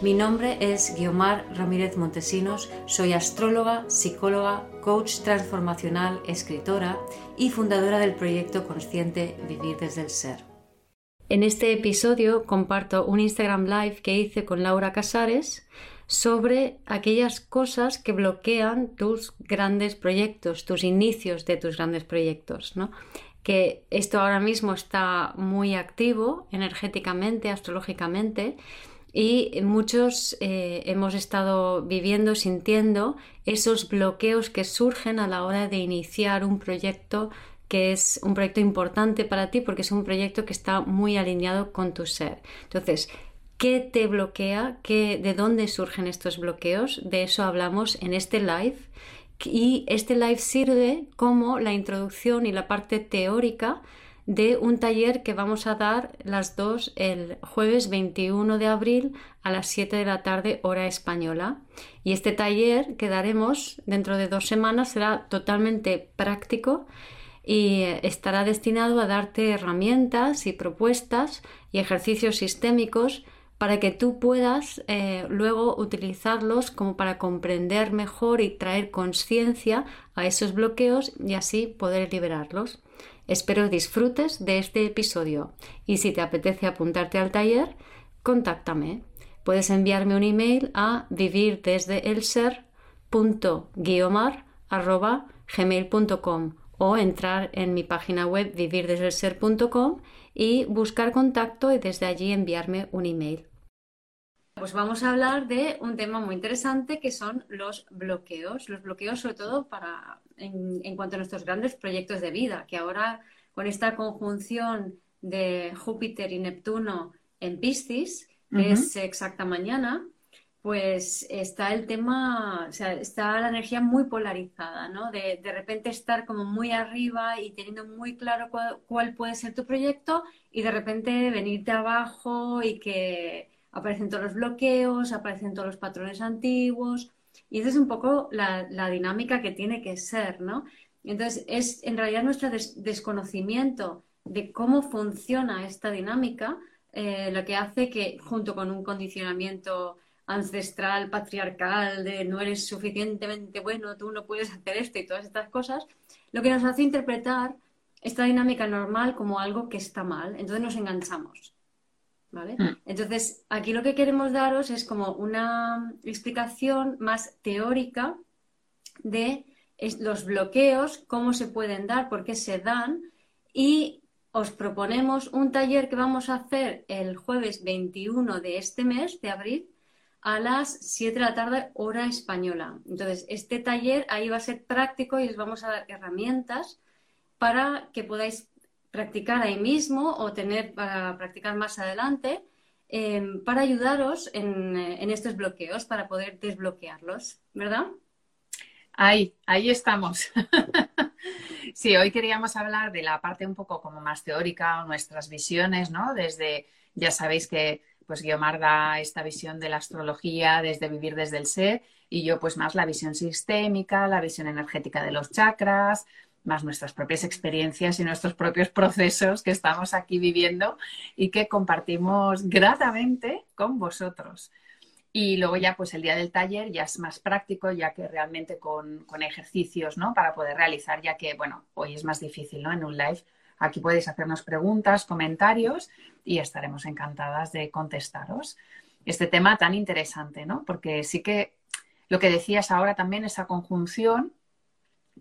Mi nombre es Guiomar Ramírez Montesinos, soy astróloga, psicóloga, coach transformacional, escritora y fundadora del proyecto consciente Vivir desde el Ser. En este episodio comparto un Instagram Live que hice con Laura Casares sobre aquellas cosas que bloquean tus grandes proyectos, tus inicios de tus grandes proyectos, ¿no? que esto ahora mismo está muy activo energéticamente, astrológicamente, y muchos eh, hemos estado viviendo, sintiendo esos bloqueos que surgen a la hora de iniciar un proyecto que es un proyecto importante para ti porque es un proyecto que está muy alineado con tu ser. Entonces, ¿qué te bloquea? ¿Qué, ¿De dónde surgen estos bloqueos? De eso hablamos en este live. Y este live sirve como la introducción y la parte teórica de un taller que vamos a dar las dos el jueves 21 de abril a las 7 de la tarde hora española. Y este taller que daremos dentro de dos semanas será totalmente práctico y estará destinado a darte herramientas y propuestas y ejercicios sistémicos para que tú puedas eh, luego utilizarlos como para comprender mejor y traer conciencia a esos bloqueos y así poder liberarlos. Espero disfrutes de este episodio y si te apetece apuntarte al taller, contáctame. Puedes enviarme un email a vivirdesdeelser.guiomar.gmail.com o entrar en mi página web vivirdesdelser.com y buscar contacto y desde allí enviarme un email. Pues vamos a hablar de un tema muy interesante que son los bloqueos. Los bloqueos sobre todo para en, cuanto a nuestros grandes proyectos de vida, que ahora con esta conjunción de Júpiter y Neptuno en Piscis, que es exacta mañana, pues está el tema, o sea, está la energía muy polarizada, ¿no? De, de repente estar como muy arriba y teniendo muy claro cuál, puede ser tu proyecto y de repente venirte abajo y que aparecen todos los bloqueos, aparecen todos los patrones antiguos. Y esa es un poco la, dinámica que tiene que ser, ¿no? Entonces, es en realidad nuestro desconocimiento de cómo funciona esta dinámica eh, lo que hace que, junto con un condicionamiento ancestral, patriarcal, de no eres suficientemente bueno, tú no puedes hacer esto y todas estas cosas, lo que nos hace interpretar esta dinámica normal como algo que está mal. Entonces nos enganchamos. ¿Vale? Mm. Entonces, aquí lo que queremos daros es como una explicación más teórica de los bloqueos, cómo se pueden dar, por qué se dan y os proponemos un taller que vamos a hacer el jueves 21 de este mes, de abril, a las 7 de la tarde, hora española. Entonces, este taller ahí va a ser práctico y os vamos a dar herramientas para que podáis practicar ahí mismo o tener para practicar más adelante em, para ayudaros en, en, estos bloqueos, para poder desbloquearlos, ¿verdad? Ahí, ahí estamos. sí, hoy queríamos hablar de la parte un poco como más teórica, nuestras visiones, ¿no? Desde, ya sabéis que pues Guiomar da esta visión de la astrología desde vivir desde el ser y yo pues más la visión sistémica, la visión energética de los chakras, más nuestras propias experiencias y nuestros propios procesos que estamos aquí viviendo y que compartimos gratamente con vosotros. Y luego ya pues el día del taller ya es más práctico, ya que realmente con, ejercicios, ¿no? Para poder realizar, ya que, bueno, hoy es más difícil, ¿no? En un live. Aquí podéis hacernos preguntas, comentarios y estaremos encantadas de contestaros. Este tema tan interesante, ¿no? Porque sí que lo que decías ahora también, esa conjunción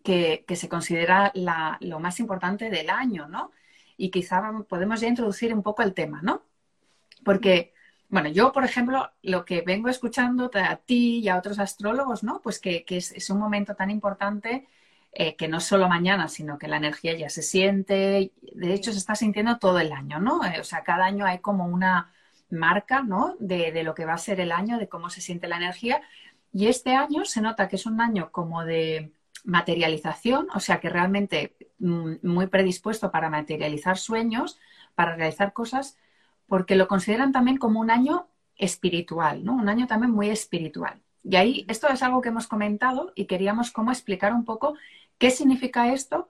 que, se considera lo más importante del año, ¿no? Y quizá podemos ya introducir un poco el tema, ¿no? Porque, bueno, yo, por ejemplo, lo que vengo escuchando a ti y a otros astrólogos, ¿no? Pues que, es, un momento tan importante eh, que no solo mañana, sino que la energía ya se siente, de hecho se está sintiendo todo el año, ¿no? Eh, o sea, cada año hay como una marca, ¿no? De, de, lo que va a ser el año, de cómo se siente la energía. Y este año se nota que es un año como de materialización, o sea que realmente mm, muy predispuesto para materializar sueños, para realizar cosas, porque lo consideran también como un año espiritual, ¿no? Un año también muy espiritual. Y ahí esto es algo que hemos comentado y queríamos cómo explicar un poco qué significa esto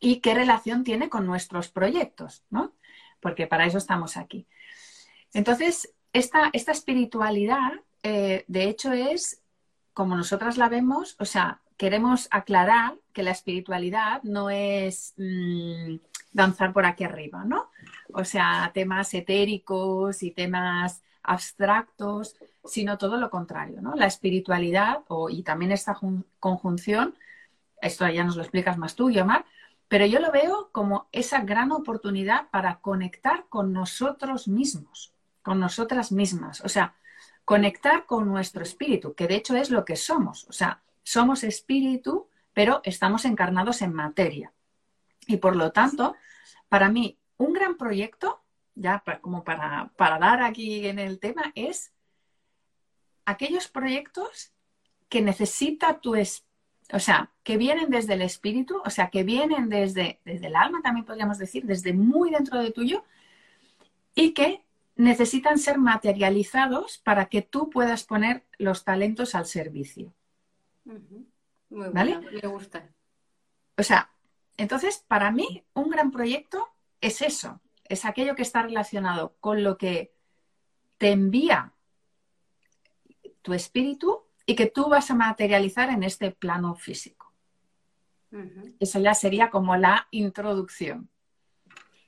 y qué relación tiene con nuestros proyectos, ¿no? Porque para eso estamos aquí. Entonces, esta, esta espiritualidad, eh, de hecho, es como nosotras la vemos, o sea, queremos aclarar que la espiritualidad no es mm, danzar por aquí arriba, ¿no? O sea, temas etéricos y temas abstractos, sino todo lo contrario, ¿no? La espiritualidad y también esta conjunción, esto ya nos lo explicas más tú, Yomar, pero yo lo veo como esa gran oportunidad para conectar con nosotros mismos, con nosotras mismas, o sea, conectar con nuestro espíritu, que de hecho es lo que somos, o sea, somos espíritu, pero estamos encarnados en materia. Y por lo tanto, para mí, un gran proyecto, ya como para, para dar aquí en el tema, es aquellos proyectos que necesita tu espíritu, o sea, que vienen desde el espíritu, o sea, que vienen desde, desde el alma, también podríamos decir, desde muy dentro de tuyo, y que necesitan ser materializados para que tú puedas poner los talentos al servicio. ¿Vale? me gusta. O sea, entonces, para mí, un gran proyecto es eso, es aquello que está relacionado con lo que te envía tu espíritu y que tú vas a materializar en este plano físico. Eso ya sería como la introducción.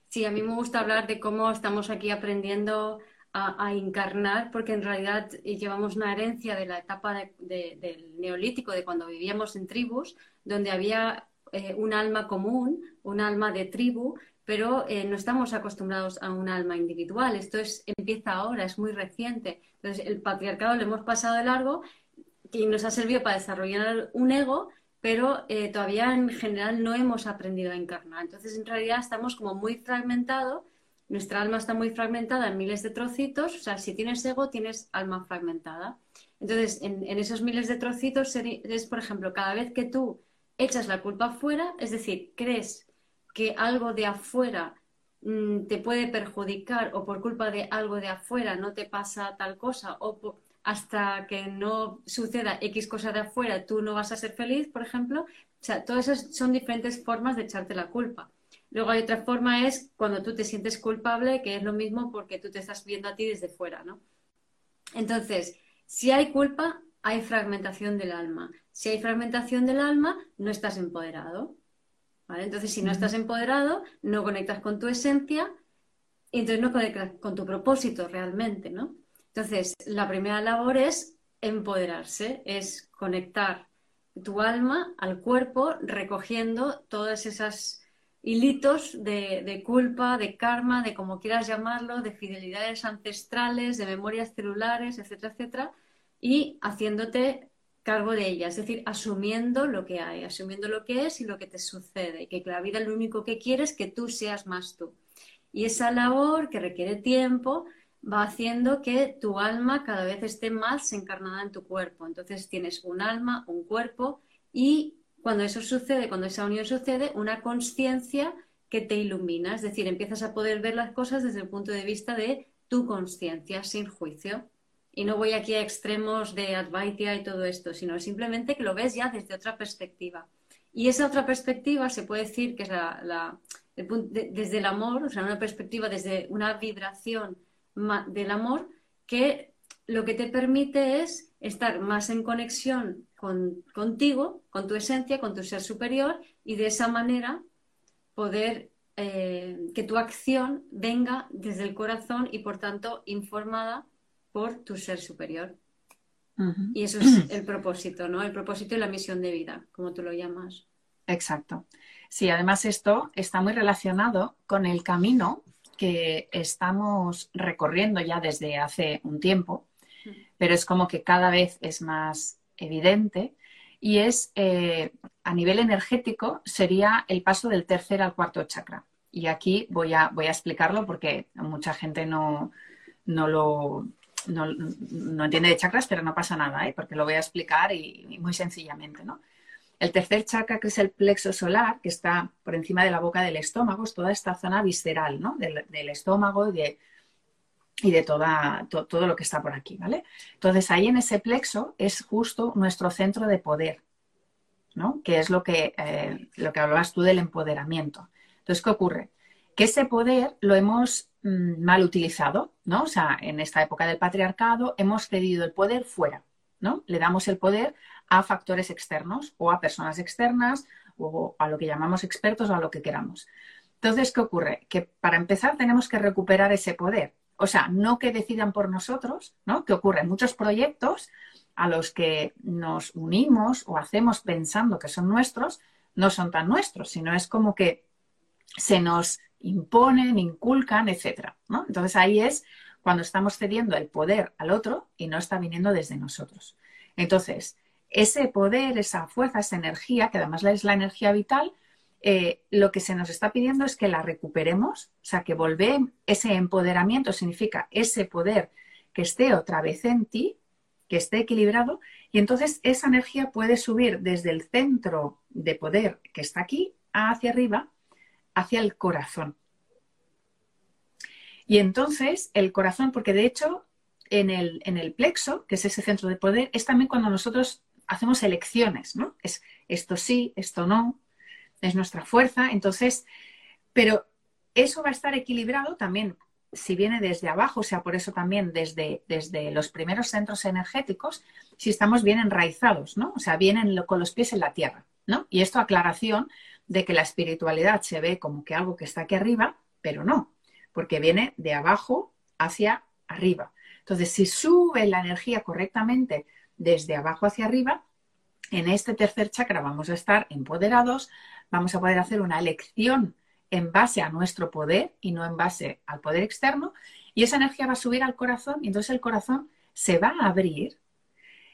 Sí, a mí me gusta hablar de cómo estamos aquí aprendiendo a, encarnar, porque en realidad llevamos una herencia de la etapa del neolítico, de cuando vivíamos en tribus, donde había eh, un alma común, un alma de tribu, pero eh, no estamos acostumbrados a un alma individual. Esto es, empieza ahora, es muy reciente. Entonces, el patriarcado lo hemos pasado de largo y nos ha servido para desarrollar un ego, pero eh, todavía en general no hemos aprendido a encarnar. Entonces, en realidad estamos como muy fragmentados, nuestra alma está muy fragmentada en miles de trocitos, o sea, si tienes ego, tienes alma fragmentada. Entonces, en, esos miles de trocitos es, por ejemplo, cada vez que tú echas la culpa afuera, es decir, crees que algo de afuera mm, te puede perjudicar o por culpa de algo de afuera no te pasa tal cosa o hasta que no suceda X cosa de afuera tú no vas a ser feliz, por ejemplo. O sea, todas esas son diferentes formas de echarte la culpa. Luego hay otra forma es cuando tú te sientes culpable, que es lo mismo porque tú te estás viendo a ti desde fuera, ¿no? Entonces, si hay culpa, hay fragmentación del alma. Si hay fragmentación del alma, no estás empoderado. Entonces, si no estás empoderado, no conectas con tu esencia y entonces no conectas con tu propósito realmente, ¿no? Entonces, la primera labor es empoderarse, es conectar tu alma al cuerpo recogiendo todas esas hilitos de, de, culpa, de karma, de como quieras llamarlo, de fidelidades ancestrales, de memorias celulares, etcétera, etcétera, y haciéndote cargo de ella, es decir, asumiendo lo que hay, asumiendo lo que es y lo que te sucede, y que la vida lo único que quiere es que tú seas más tú. Y esa labor que requiere tiempo va haciendo que tu alma cada vez esté más encarnada en tu cuerpo. Entonces tienes un alma, un cuerpo y cuando eso sucede, cuando esa unión sucede, una conciencia que te ilumina, es decir, empiezas a poder ver las cosas desde el punto de vista de tu conciencia, sin juicio. Y no voy aquí a extremos de Advaita y todo esto, sino simplemente que lo ves ya desde otra perspectiva. Y esa otra perspectiva se puede decir que es desde el amor, o sea, una perspectiva desde una vibración del amor que lo que te permite es estar más en conexión con, contigo, con tu esencia, con tu ser superior y de esa manera poder eh, que tu acción venga desde el corazón y por tanto informada por tu ser superior. Y eso es el propósito, ¿no? El propósito y la misión de vida, como tú lo llamas. Exacto. Sí, además esto está muy relacionado con el camino que estamos recorriendo ya desde hace un tiempo, pero es como que cada vez es más evidente y es eh, a nivel energético sería el paso del tercer al cuarto chakra. Y aquí voy a, voy a explicarlo porque mucha gente no, no lo no, entiende de chakras, pero no pasa nada, ¿eh? porque lo voy a explicar y, muy sencillamente, ¿no? El tercer chakra, que es el plexo solar, que está por encima de la boca del estómago, es toda esta zona visceral, ¿no? Del, estómago y de, y de toda, todo lo que está por aquí, ¿vale? Entonces, ahí en ese plexo es justo nuestro centro de poder, ¿no? Que es lo que, eh, lo que hablabas tú del empoderamiento. Entonces, ¿qué ocurre? Que ese poder lo hemos mm, mal utilizado, ¿no? O sea, en esta época del patriarcado hemos cedido el poder fuera, ¿no? Le damos el poder a factores externos o a personas externas o a lo que llamamos expertos o a lo que queramos. Entonces, ¿qué ocurre? Que para empezar tenemos que recuperar ese poder. O sea, no que decidan por nosotros, ¿no? Que ocurre muchos proyectos a los que nos unimos o hacemos pensando que son nuestros, no son tan nuestros, sino es como que se nos imponen, inculcan, etcétera. ¿no? Entonces ahí es cuando estamos cediendo el poder al otro y no está viniendo desde nosotros. Entonces, ese poder, esa fuerza, esa energía, que además es la energía vital, eh, lo que se nos está pidiendo es que la recuperemos, o sea, que volver ese empoderamiento significa ese poder que esté otra vez en ti, que esté equilibrado, y entonces esa energía puede subir desde el centro de poder que está aquí hacia arriba, hacia el corazón. Y entonces el corazón, porque de hecho en el, en el plexo, que es ese centro de poder, es también cuando nosotros hacemos elecciones, ¿no? Es esto sí, esto no, es nuestra fuerza. Entonces, pero eso va a estar equilibrado también si viene desde abajo, o sea, por eso también desde, desde los primeros centros energéticos, si estamos bien enraizados, ¿no? O sea, vienen con los pies en la tierra, ¿no? Y esto aclaración de que la espiritualidad se ve como que algo que está aquí arriba, pero no, porque viene de abajo hacia arriba. Entonces, si sube la energía correctamente desde abajo hacia arriba, en este tercer chakra vamos a estar empoderados, vamos a poder hacer una elección en base a nuestro poder y no en base al poder externo, y esa energía va a subir al corazón y entonces el corazón se va a abrir.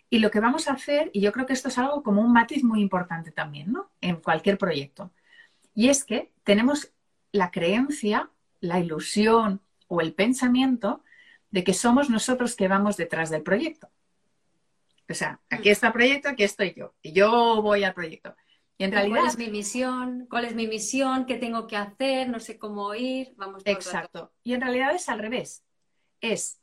Y lo que vamos a hacer, y yo creo que esto es algo como un matiz muy importante también, ¿no? En cualquier proyecto. Y es que tenemos la creencia, la ilusión o el pensamiento de que somos nosotros que vamos detrás del proyecto. O sea, aquí mm. está el proyecto, aquí estoy yo. Y yo voy al proyecto. Y en realidad. ¿Cuál es mi misión? ¿Cuál es mi misión? ¿Qué tengo que hacer? No sé cómo ir. Vamos. Exacto. Y en realidad es al revés. Es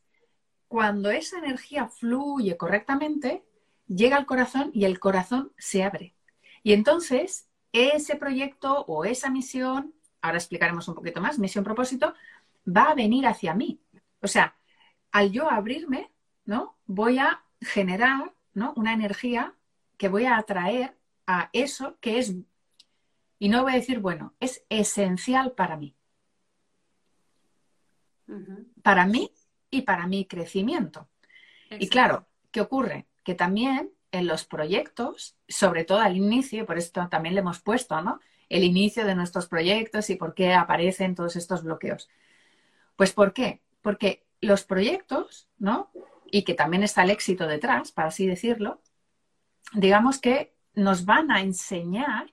cuando esa energía fluye correctamente, llega al corazón y el corazón se abre. Y entonces ese proyecto o esa misión, ahora explicaremos un poquito más, misión propósito, va a venir hacia mí. O sea, al yo abrirme, ¿no? Voy a generar una energía que voy a atraer a eso que es, y no voy a decir, bueno, es esencial para mí. Para mí y para mi crecimiento. Y claro, ¿qué ocurre? Que también en los proyectos, sobre todo al inicio, por esto también le hemos puesto, ¿no? El inicio de nuestros proyectos y por qué aparecen todos estos bloqueos. Pues ¿por qué? Porque los proyectos, ¿no? Y que también está el éxito detrás, para así decirlo, digamos que nos van a enseñar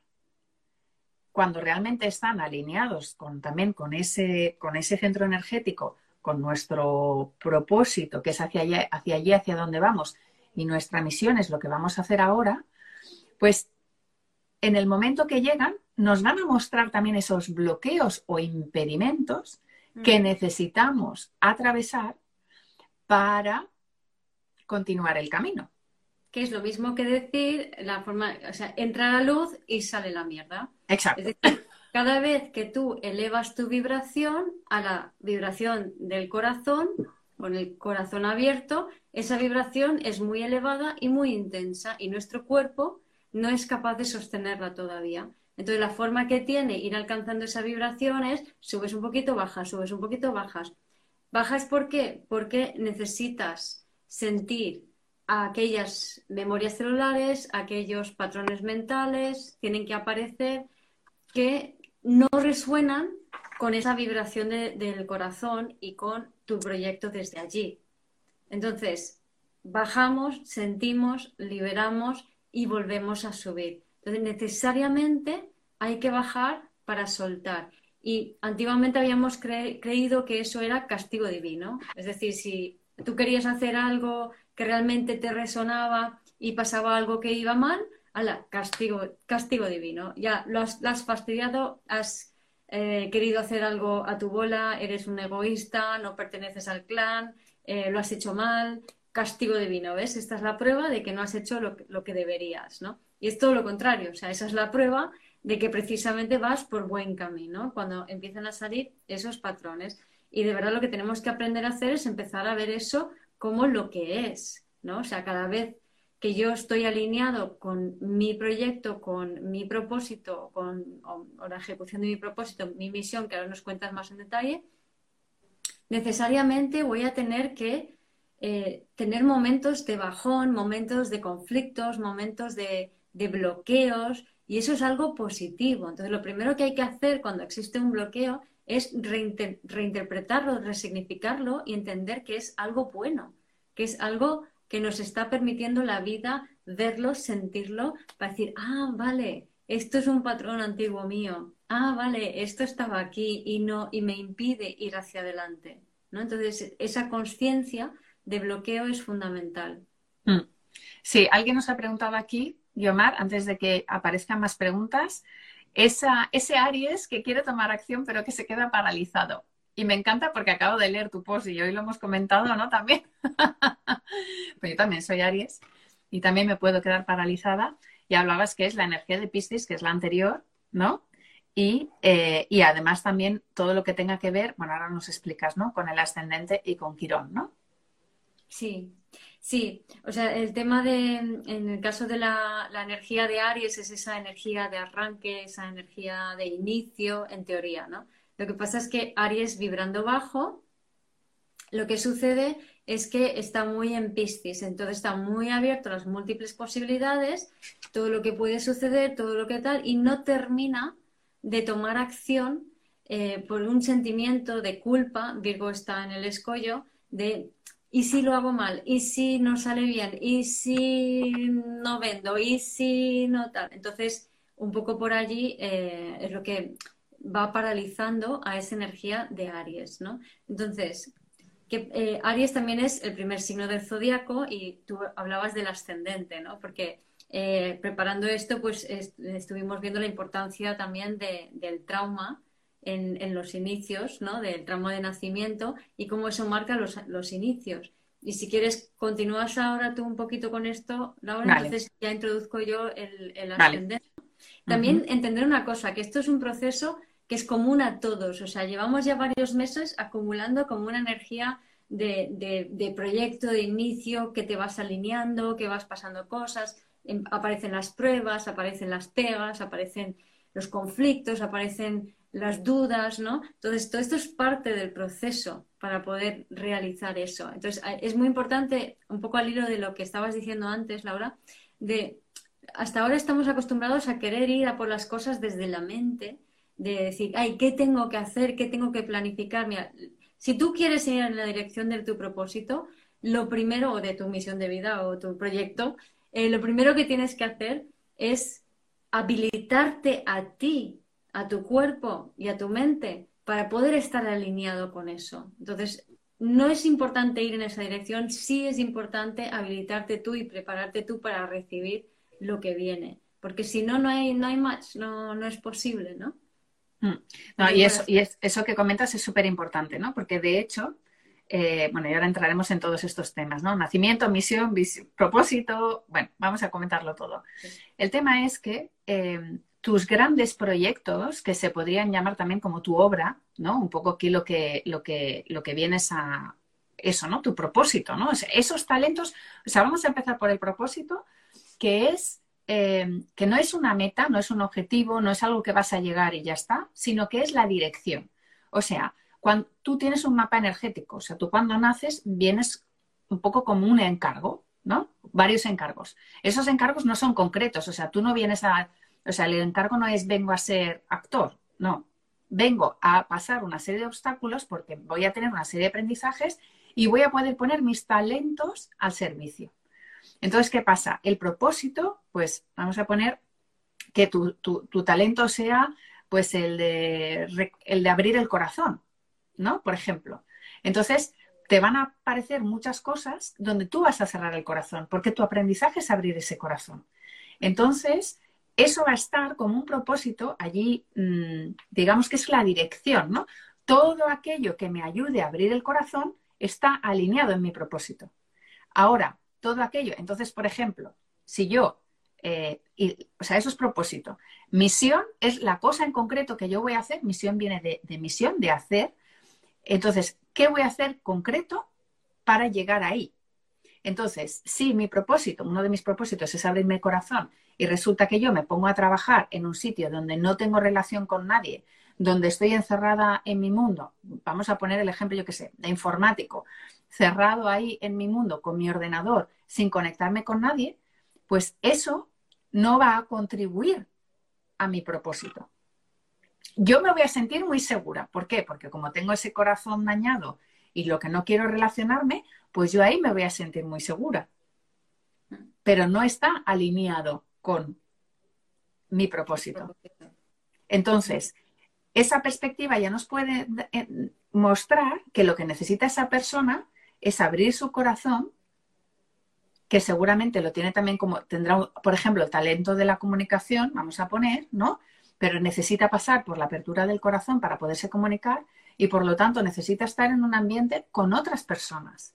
cuando realmente están alineados con, también con ese, con ese centro energético, con nuestro propósito, que es hacia allí, hacia allí, hacia donde vamos, y nuestra misión es lo que vamos a hacer ahora, pues en el momento que llegan, nos van a mostrar también esos bloqueos o impedimentos que mm. necesitamos atravesar para continuar el camino que es lo mismo que decir la forma, o sea, entra la luz y sale la mierda. Exacto. Es decir, cada vez que tú elevas tu vibración a la vibración del corazón, con el corazón abierto, esa vibración es muy elevada y muy intensa y nuestro cuerpo no es capaz de sostenerla todavía. Entonces, la forma que tiene ir alcanzando esa vibración es subes un poquito, bajas, subes un poquito, bajas. ¿Bajas por qué? Porque necesitas sentir aquellas memorias celulares, aquellos patrones mentales, tienen que aparecer que no resuenan con esa vibración del corazón y con tu proyecto desde allí. Entonces, bajamos, sentimos, liberamos y volvemos a subir. Entonces, necesariamente hay que bajar para soltar. Y antiguamente habíamos creído que eso era castigo divino. Es decir, si tú querías hacer algo que realmente te resonaba y pasaba algo que iba mal, ala, castigo, castigo divino. Ya lo has, fastidiado, has eh, querido hacer algo a tu bola, eres un egoísta, no perteneces al clan, eh, lo has hecho mal, castigo divino, ¿ves? Esta es la prueba de que no has hecho lo, lo que deberías, ¿no? Y es todo lo contrario, o sea, esa es la prueba de que precisamente vas por buen camino, cuando empiezan a salir esos patrones. Y de verdad lo que tenemos que aprender a hacer es empezar a ver eso como lo que es, ¿no? O sea, cada vez que yo estoy alineado con mi proyecto, con mi propósito, con la ejecución de mi propósito, mi misión, que ahora nos cuentas más en detalle, necesariamente voy a tener que eh, tener momentos de bajón, momentos de conflictos, momentos de, de bloqueos, y eso es algo positivo. Entonces, lo primero que hay que hacer cuando existe un bloqueo es reinterpretarlo, resignificarlo y entender que es algo bueno, que es algo que nos está permitiendo la vida verlo, sentirlo, para decir, ah, vale, esto es un patrón antiguo mío, ah, vale, esto estaba aquí y no, y me impide ir hacia adelante. ¿no? Entonces, esa conciencia de bloqueo es fundamental. Mm. Sí, alguien nos ha preguntado aquí, Guiomar, antes de que aparezcan más preguntas, esa, ese Aries que quiere tomar acción pero que se queda paralizado. Y me encanta porque acabo de leer tu post y hoy lo hemos comentado, ¿no? También. pues yo también soy Aries y también me puedo quedar paralizada. Y hablabas que es la energía de Piscis, que es la anterior, ¿no? Y, eh, y además también todo lo que tenga que ver, bueno, ahora nos explicas, ¿no? Con el ascendente y con Quirón, ¿no? Sí, Sí, o sea, el tema de, en el caso de la, energía de Aries es esa energía de arranque, esa energía de inicio, en teoría, ¿no? Lo que pasa es que Aries vibrando bajo, lo que sucede es que está muy en Piscis, entonces está muy abierto a las múltiples posibilidades, todo lo que puede suceder, todo lo que tal, y no termina de tomar acción eh, por un sentimiento de culpa, Virgo está en el escollo, de ¿Y si lo hago mal? ¿Y si no sale bien? ¿Y si no vendo? ¿Y si no tal? Entonces, un poco por allí eh, es lo que va paralizando a esa energía de Aries, ¿no? Entonces, que, eh, Aries también es el primer signo del zodiaco y tú hablabas del ascendente, ¿no? Porque eh, preparando esto, pues estuvimos viendo la importancia también del trauma en, los inicios ¿no? del tramo de nacimiento y cómo eso marca los, inicios. Y si quieres, continúas ahora tú un poquito con esto, Laura, entonces ya introduzco yo el, el ascendente. También entender una cosa, que esto es un proceso que es común a todos. O sea, llevamos ya varios meses acumulando como una energía de, de, proyecto, de inicio, que te vas alineando, que vas pasando cosas, em, aparecen las pruebas, aparecen las pegas, aparecen los conflictos, aparecen las dudas, ¿no? Entonces, todo esto es parte del proceso para poder realizar eso. Entonces, es muy importante, un poco al hilo de lo que estabas diciendo antes, Laura, de hasta ahora estamos acostumbrados a querer ir a por las cosas desde la mente, de decir, ay, ¿qué tengo que hacer? ¿Qué tengo que planificar? Mira, si tú quieres ir en la dirección de tu propósito, lo primero, o de tu misión de vida o tu proyecto, eh, lo primero que tienes que hacer es habilitarte a ti a tu cuerpo y a tu mente para poder estar alineado con eso. Entonces, no es importante ir en esa dirección, sí es importante habilitarte tú y prepararte tú para recibir lo que viene, porque si no, no hay, no hay match, no, no es posible, ¿no? Mm. No, y eso, y eso que comentas es súper importante, ¿no? Porque de hecho, eh, bueno, y ahora entraremos en todos estos temas, ¿no? Nacimiento, misión, propósito, bueno, vamos a comentarlo todo. El tema es que eh, tus grandes proyectos, que se podrían llamar también como tu obra, ¿no? Un poco aquí lo que, lo que, lo que vienes a eso, ¿no? Tu propósito, ¿no? esos talentos, o sea, vamos a empezar por el propósito, que es eh, que no es una meta, no es un objetivo, no es algo que vas a llegar y ya está, sino que es la dirección. O sea, cuando tú tienes un mapa energético, o sea, tú cuando naces vienes un poco como un encargo, ¿no? Varios encargos. Esos encargos no son concretos, o sea, tú no vienes a o sea, el encargo no es vengo a ser actor, no. Vengo a pasar una serie de obstáculos porque voy a tener una serie de aprendizajes y voy a poder poner mis talentos al servicio. Entonces, ¿qué pasa? El propósito, pues vamos a poner que tu, talento sea pues el de, el de abrir el corazón, ¿no? Por ejemplo. Entonces, te van a aparecer muchas cosas donde tú vas a cerrar el corazón, porque tu aprendizaje es abrir ese corazón. Entonces, eso va a estar como un propósito allí, mm, digamos que es la dirección, ¿no? Todo aquello que me ayude a abrir el corazón está alineado en mi propósito. Ahora, todo aquello, entonces, por ejemplo, si yo, eh, o sea, eso es propósito. Misión es la cosa en concreto que yo voy a hacer, misión viene de, de misión, de hacer. Entonces, ¿qué voy a hacer concreto para llegar ahí? Entonces, si mi propósito, uno de mis propósitos es abrirme el corazón y resulta que yo me pongo a trabajar en un sitio donde no tengo relación con nadie, donde estoy encerrada en mi mundo, vamos a poner el ejemplo, yo que sé, de informático, cerrado ahí en mi mundo con mi ordenador sin conectarme con nadie, pues eso no va a contribuir a mi propósito. Yo me voy a sentir muy segura. ¿Por qué? Porque como tengo ese corazón dañado y lo que no quiero relacionarme, pues yo ahí me voy a sentir muy segura. Pero no está alineado con mi propósito. Entonces, esa perspectiva ya nos puede eh, mostrar que lo que necesita esa persona es abrir su corazón, que seguramente lo tiene también como, tendrá, por ejemplo, el talento de la comunicación, vamos a poner, ¿no? Pero necesita pasar por la apertura del corazón para poderse comunicar y por lo tanto necesita estar en un ambiente con otras personas.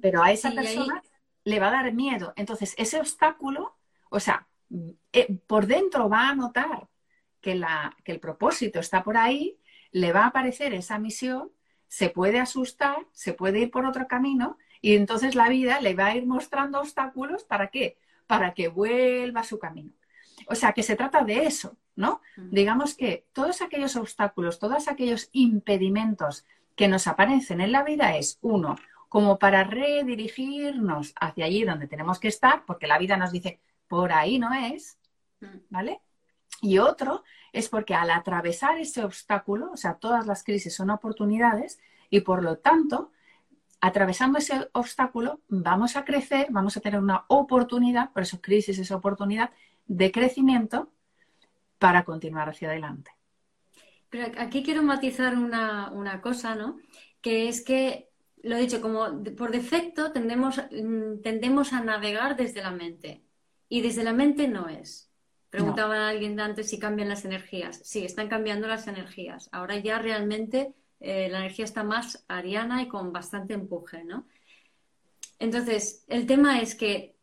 Pero a esa persona le va a dar miedo. Entonces, ese obstáculo o sea, eh, por dentro va a notar que, la, que el propósito está por ahí, le va a aparecer esa misión, se puede asustar, se puede ir por otro camino y entonces la vida le va a ir mostrando obstáculos para qué? Para que vuelva a su camino. O sea, que se trata de eso, ¿no? Digamos que todos aquellos obstáculos, todos aquellos impedimentos que nos aparecen en la vida es, uno, como para redirigirnos hacia allí donde tenemos que estar, porque la vida nos dice, por ahí no es, mm. ¿vale? Y otro es porque al atravesar ese obstáculo, o sea, todas las crisis son oportunidades y por lo tanto, atravesando ese obstáculo, vamos a crecer, vamos a tener una oportunidad, por eso crisis es oportunidad de crecimiento para continuar hacia adelante. Pero aquí quiero matizar una, una cosa, ¿no? Que es que, lo he dicho, como por defecto tendemos, mm, tendemos a navegar desde la mente. Y desde la mente no es. Preguntaba a alguien antes si cambian las energías. Sí, están cambiando las energías. Ahora ya realmente eh, la energía está más ariana y con bastante empuje, ¿no? Entonces, el tema es que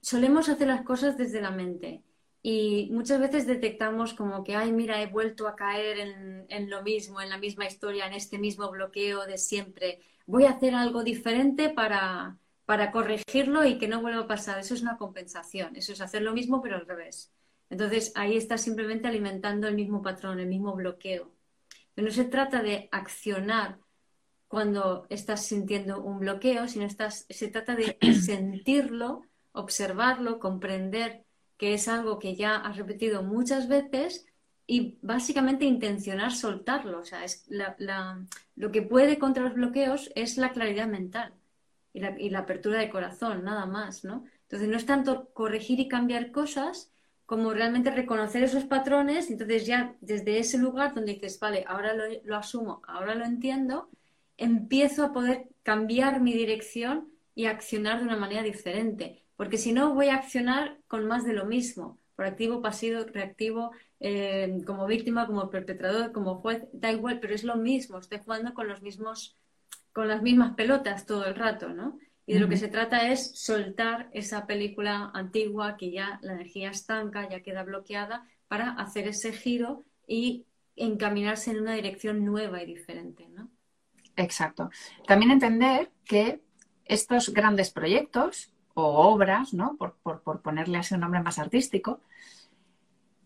solemos hacer las cosas desde la mente y muchas veces detectamos como que, ay, mira, he vuelto a caer en, en, lo mismo, en la misma historia, en este mismo bloqueo de siempre. Voy a hacer algo diferente para, para corregirlo y que no vuelva a pasar. Eso es una compensación, eso es hacer lo mismo pero al revés. Entonces ahí estás simplemente alimentando el mismo patrón, el mismo bloqueo. Pero no se trata de accionar cuando estás sintiendo un bloqueo, sino estás, se trata de sentirlo, observarlo, comprender que es algo que ya has repetido muchas veces y básicamente intencionar soltarlo. O sea, es lo que puede contra los bloqueos es la claridad mental y la, apertura de corazón, nada más, ¿no? Entonces no es tanto corregir y cambiar cosas como realmente reconocer esos patrones, entonces ya desde ese lugar donde dices, vale, ahora lo, asumo, ahora lo entiendo, empiezo a poder cambiar mi dirección y accionar de una manera diferente, porque si no voy a accionar con más de lo mismo, por activo, pasivo, reactivo, eh, como víctima, como perpetrador, como juez, da igual, pero es lo mismo, estoy jugando con los mismos con las mismas pelotas todo el rato, ¿no? Y de lo que se trata es soltar esa película antigua que ya la energía estanca, ya queda bloqueada, para hacer ese giro y encaminarse en una dirección nueva y diferente, ¿no? Exacto. También entender que estos grandes proyectos o obras, ¿no? Por, ponerle así un nombre más artístico,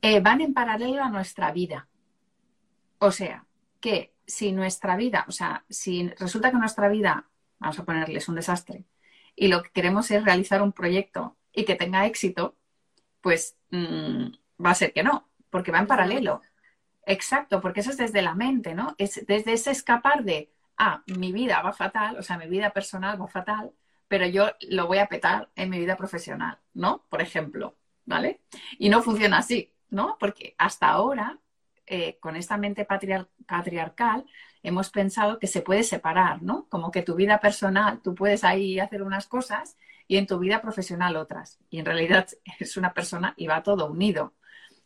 eh, van en paralelo a nuestra vida. O sea, que si nuestra vida, o sea, si resulta que nuestra vida, vamos a ponerles un desastre, y lo que queremos es realizar un proyecto y que tenga éxito, pues mm, va a ser que no, porque va en paralelo. Exacto, porque eso es desde la mente, ¿no? Es desde ese escapar de, ah, mi vida va fatal, o sea, mi vida personal va fatal, pero yo lo voy a petar en mi vida profesional, ¿no? Por ejemplo, ¿vale? Y no funciona así, ¿no? Porque hasta ahora eh, con esta mente patriarcal, hemos pensado que se puede separar, ¿no? Como que tu vida personal, tú puedes ahí hacer unas cosas y en tu vida profesional otras. Y en realidad es una persona y va todo unido.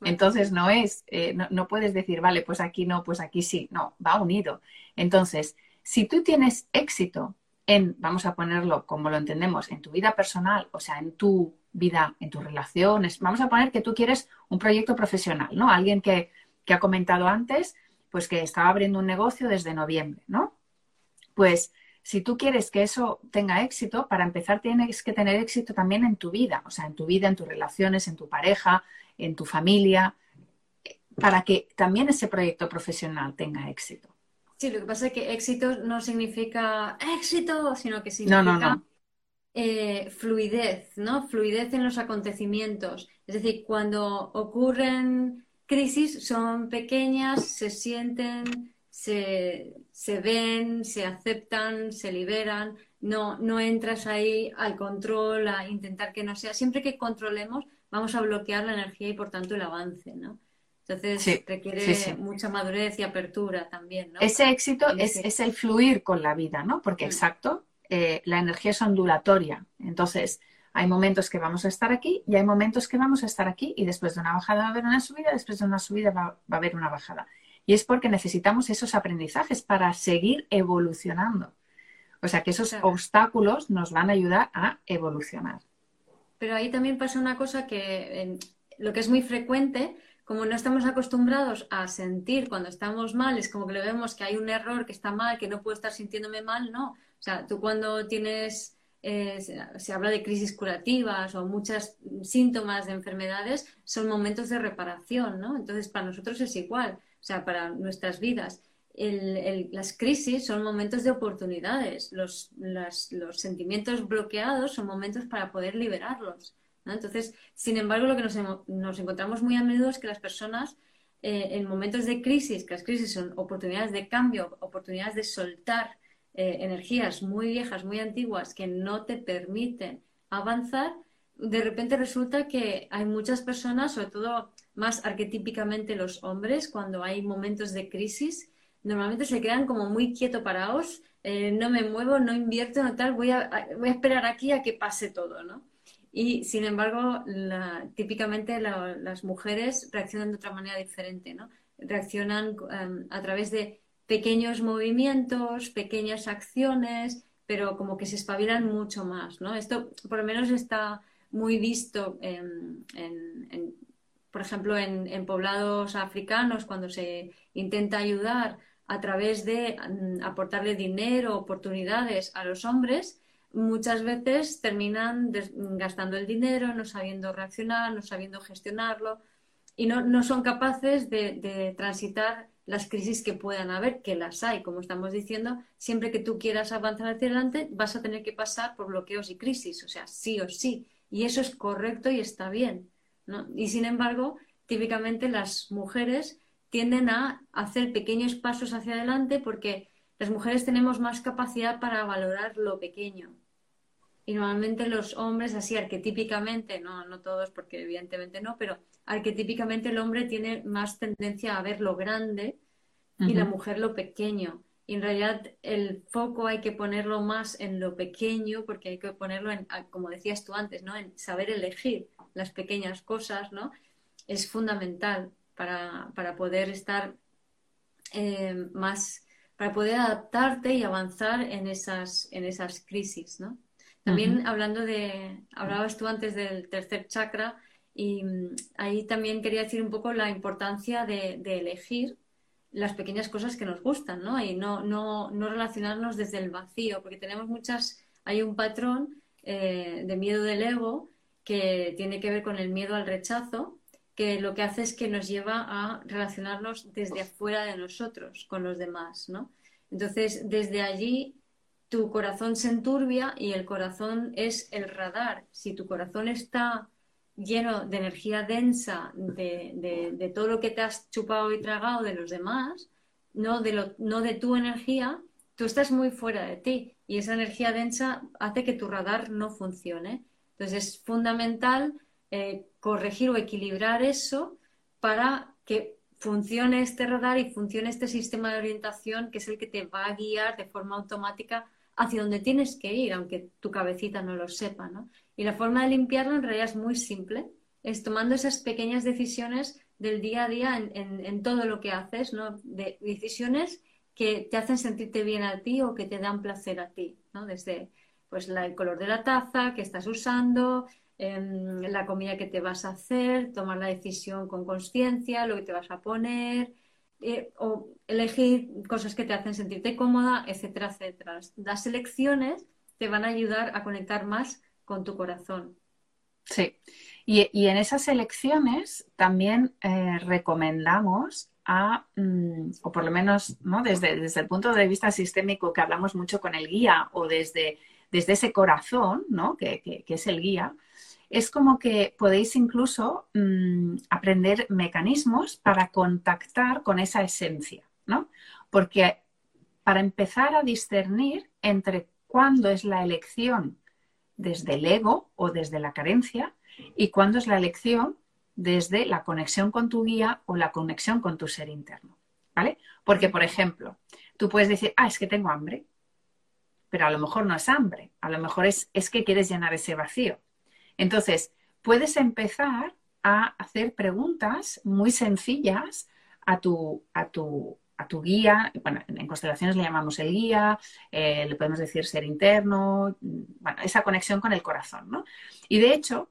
Entonces no es, eh, no, no, puedes decir, vale, pues aquí no, pues aquí sí. No, va unido. Entonces, si tú tienes éxito en, vamos a ponerlo como lo entendemos, en tu vida personal, o sea, en tu vida, en tus relaciones, vamos a poner que tú quieres un proyecto profesional, ¿no? Alguien que, que ha comentado antes, pues que estaba abriendo un negocio desde noviembre, ¿no? Pues si tú quieres que eso tenga éxito, para empezar tienes que tener éxito también en tu vida, o sea, en tu vida, en tus relaciones, en tu pareja, en tu familia, para que también ese proyecto profesional tenga éxito. Sí, lo que pasa es que éxito no significa éxito, sino que significa eh, fluidez, ¿no? Fluidez en los acontecimientos. Es decir, cuando ocurren crisis son pequeñas, se sienten, se, ven, se aceptan, se liberan. No, no entras ahí al control, a intentar que no sea. Siempre que controlemos, vamos a bloquear la energía y por tanto el avance, ¿no? Entonces requiere mucha madurez y apertura también, ¿no? Ese éxito es, el fluir con la vida, ¿no? Porque mm. exacto, eh, la energía es ondulatoria. Entonces, hay momentos que vamos a estar aquí y hay momentos que vamos a estar aquí y después de una bajada va a haber una subida, después de una subida va, a haber una bajada. Y es porque necesitamos esos aprendizajes para seguir evolucionando. O sea que esos obstáculos nos van a ayudar a evolucionar. Pero ahí también pasa una cosa que lo que es muy frecuente como no estamos acostumbrados a sentir cuando estamos mal, es como que le vemos que hay un error, que está mal, que no puedo estar sintiéndome mal, no. O sea, tú cuando tienes, eh, se, habla de crisis curativas o muchos síntomas de enfermedades, son momentos de reparación, ¿no? Entonces, para nosotros es igual, o sea, para nuestras vidas. las crisis son momentos de oportunidades, los, los sentimientos bloqueados son momentos para poder liberarlos. Entonces, sin embargo, lo que nos, encontramos muy a menudo es que las personas eh, en momentos de crisis, que las crisis son oportunidades de cambio, oportunidades de soltar eh, energías muy viejas, muy antiguas, que no te permiten avanzar, de repente resulta que hay muchas personas, sobre todo más arquetípicamente los hombres, cuando hay momentos de crisis, normalmente se quedan como muy quieto parados, eh, no me muevo, no invierto, no tal, voy a, voy a esperar aquí a que pase todo, ¿no? Y sin embargo, típicamente las mujeres reaccionan de otra manera diferente, ¿no? Reaccionan em, a través de pequeños movimientos, pequeñas acciones, pero como que se espabilan mucho más, ¿no? Esto por lo menos está muy visto, en, por ejemplo, en, poblados africanos, cuando se intenta ayudar a través de mm, aportarle dinero, oportunidades a los hombres, muchas veces terminan gastando el dinero, no sabiendo reaccionar, no sabiendo gestionarlo y no, son capaces de, transitar las crisis que puedan haber, que las hay, como estamos diciendo, siempre que tú quieras avanzar hacia adelante vas a tener que pasar por bloqueos y crisis, o sea, sí o sí, y eso es correcto y está bien. Y sin embargo, típicamente las mujeres tienden a hacer pequeños pasos hacia adelante porque las mujeres tenemos más capacidad para valorar lo pequeño. Y normalmente los hombres, así arquetípicamente, no, no todos, porque evidentemente no, pero arquetípicamente el hombre tiene más tendencia a ver lo grande y la mujer lo pequeño. Y en realidad el foco hay que ponerlo más en lo pequeño, porque hay que ponerlo en, como decías tú antes, ¿no? En saber elegir las pequeñas cosas, ¿no? Es fundamental para, para poder estar eh, más para poder adaptarte y avanzar en esas, en esas crisis, ¿no? También hablando de, hablabas tú antes del tercer chakra y mm, ahí también quería decir un poco la importancia de, elegir las pequeñas cosas que nos gustan, ¿no? Y no, no, no relacionarnos desde el vacío, porque tenemos muchas, hay un patrón eh, de miedo del ego que tiene que ver con el miedo al rechazo, que lo que hace es que nos lleva a relacionarnos desde afuera de nosotros con los demás, ¿no? Entonces, desde allí tu corazón se enturbia y el corazón es el radar. Si tu corazón está lleno de energía densa, de, todo lo que te has chupado y tragado de los demás, no de, lo, no de tu energía, tú estás muy fuera de ti y esa energía densa hace que tu radar no funcione. Entonces es fundamental eh, corregir o equilibrar eso para que funcione este radar y funcione este sistema de orientación que es el que te va a guiar de forma automática hacia donde tienes que ir, aunque tu cabecita no lo sepa, ¿no? Y la forma de limpiarlo en realidad es muy simple, es tomando esas pequeñas decisiones del día a día en, todo lo que haces, ¿no? De decisiones que te hacen sentirte bien a ti o que te dan placer a ti, ¿no? Desde pues el color de la taza que estás usando, la comida que te vas a hacer, tomar la decisión con conciencia, lo que te vas a poner, eh, o elegir cosas que te hacen sentirte cómoda, etcétera, etcétera. Las elecciones te van a ayudar a conectar más con tu corazón. Sí, y, en esas elecciones también eh, recomendamos a, mm, o por lo menos ¿no? desde, desde, el punto de vista sistémico que hablamos mucho con el guía o desde, desde ese corazón, ¿no? que, que, es el guía, es como que podéis incluso mm, aprender mecanismos para contactar con esa esencia, ¿no? Porque para empezar a discernir entre cuándo es la elección desde el ego o desde la carencia y cuándo es la elección desde la conexión con tu guía o la conexión con tu ser interno. ¿Vale? Porque, por ejemplo, tú puedes decir, ah, es que tengo hambre, pero a lo mejor no es hambre, a lo mejor es, es que quieres llenar ese vacío. Entonces, puedes empezar a hacer preguntas muy sencillas a tu, a tu, a tu guía, bueno, en constelaciones le llamamos el guía, eh, le podemos decir ser interno, bueno, esa conexión con el corazón, ¿no? Y de hecho,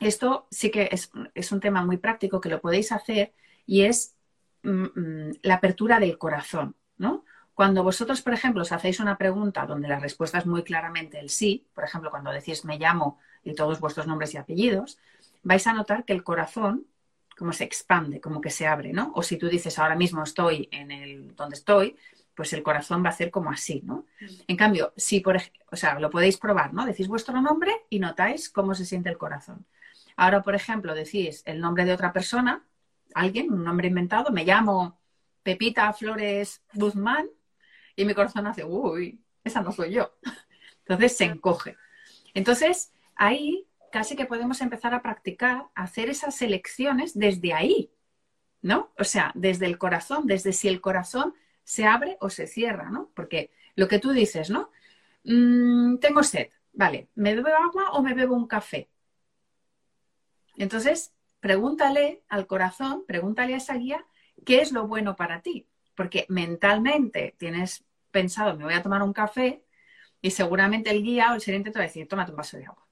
esto sí que es, un tema muy práctico que lo podéis hacer y es mm, mm, la apertura del corazón, ¿no? Cuando vosotros, por ejemplo, os hacéis una pregunta donde la respuesta es muy claramente el sí, por ejemplo, cuando decís me llamo y todos vuestros nombres y apellidos, vais a notar que el corazón como se expande, como que se abre, ¿no? O si tú dices ahora mismo estoy en el donde estoy, pues el corazón va a hacer como así, ¿no? Mm. En cambio, si por ejemplo, o sea, lo podéis probar, ¿no? Decís vuestro nombre y notáis cómo se siente el corazón. Ahora, por ejemplo, decís el nombre de otra persona, alguien, un nombre inventado, me llamo Pepita Flores Guzmán y mi corazón hace, uy, esa no soy yo. Entonces se encoge. Entonces, ahí casi que podemos empezar a practicar, a hacer esas elecciones desde ahí, ¿no? O sea, desde el corazón, desde si el corazón se abre o se cierra, ¿no? Porque lo que tú dices, ¿no? Mm, tengo sed, vale, ¿me bebo agua o me bebo un café? Entonces, pregúntale al corazón, pregúntale a esa guía, ¿qué es lo bueno para ti? Porque mentalmente tienes pensado, me voy a tomar un café y seguramente el guía o el siguiente te va a decir, tómate un vaso de agua.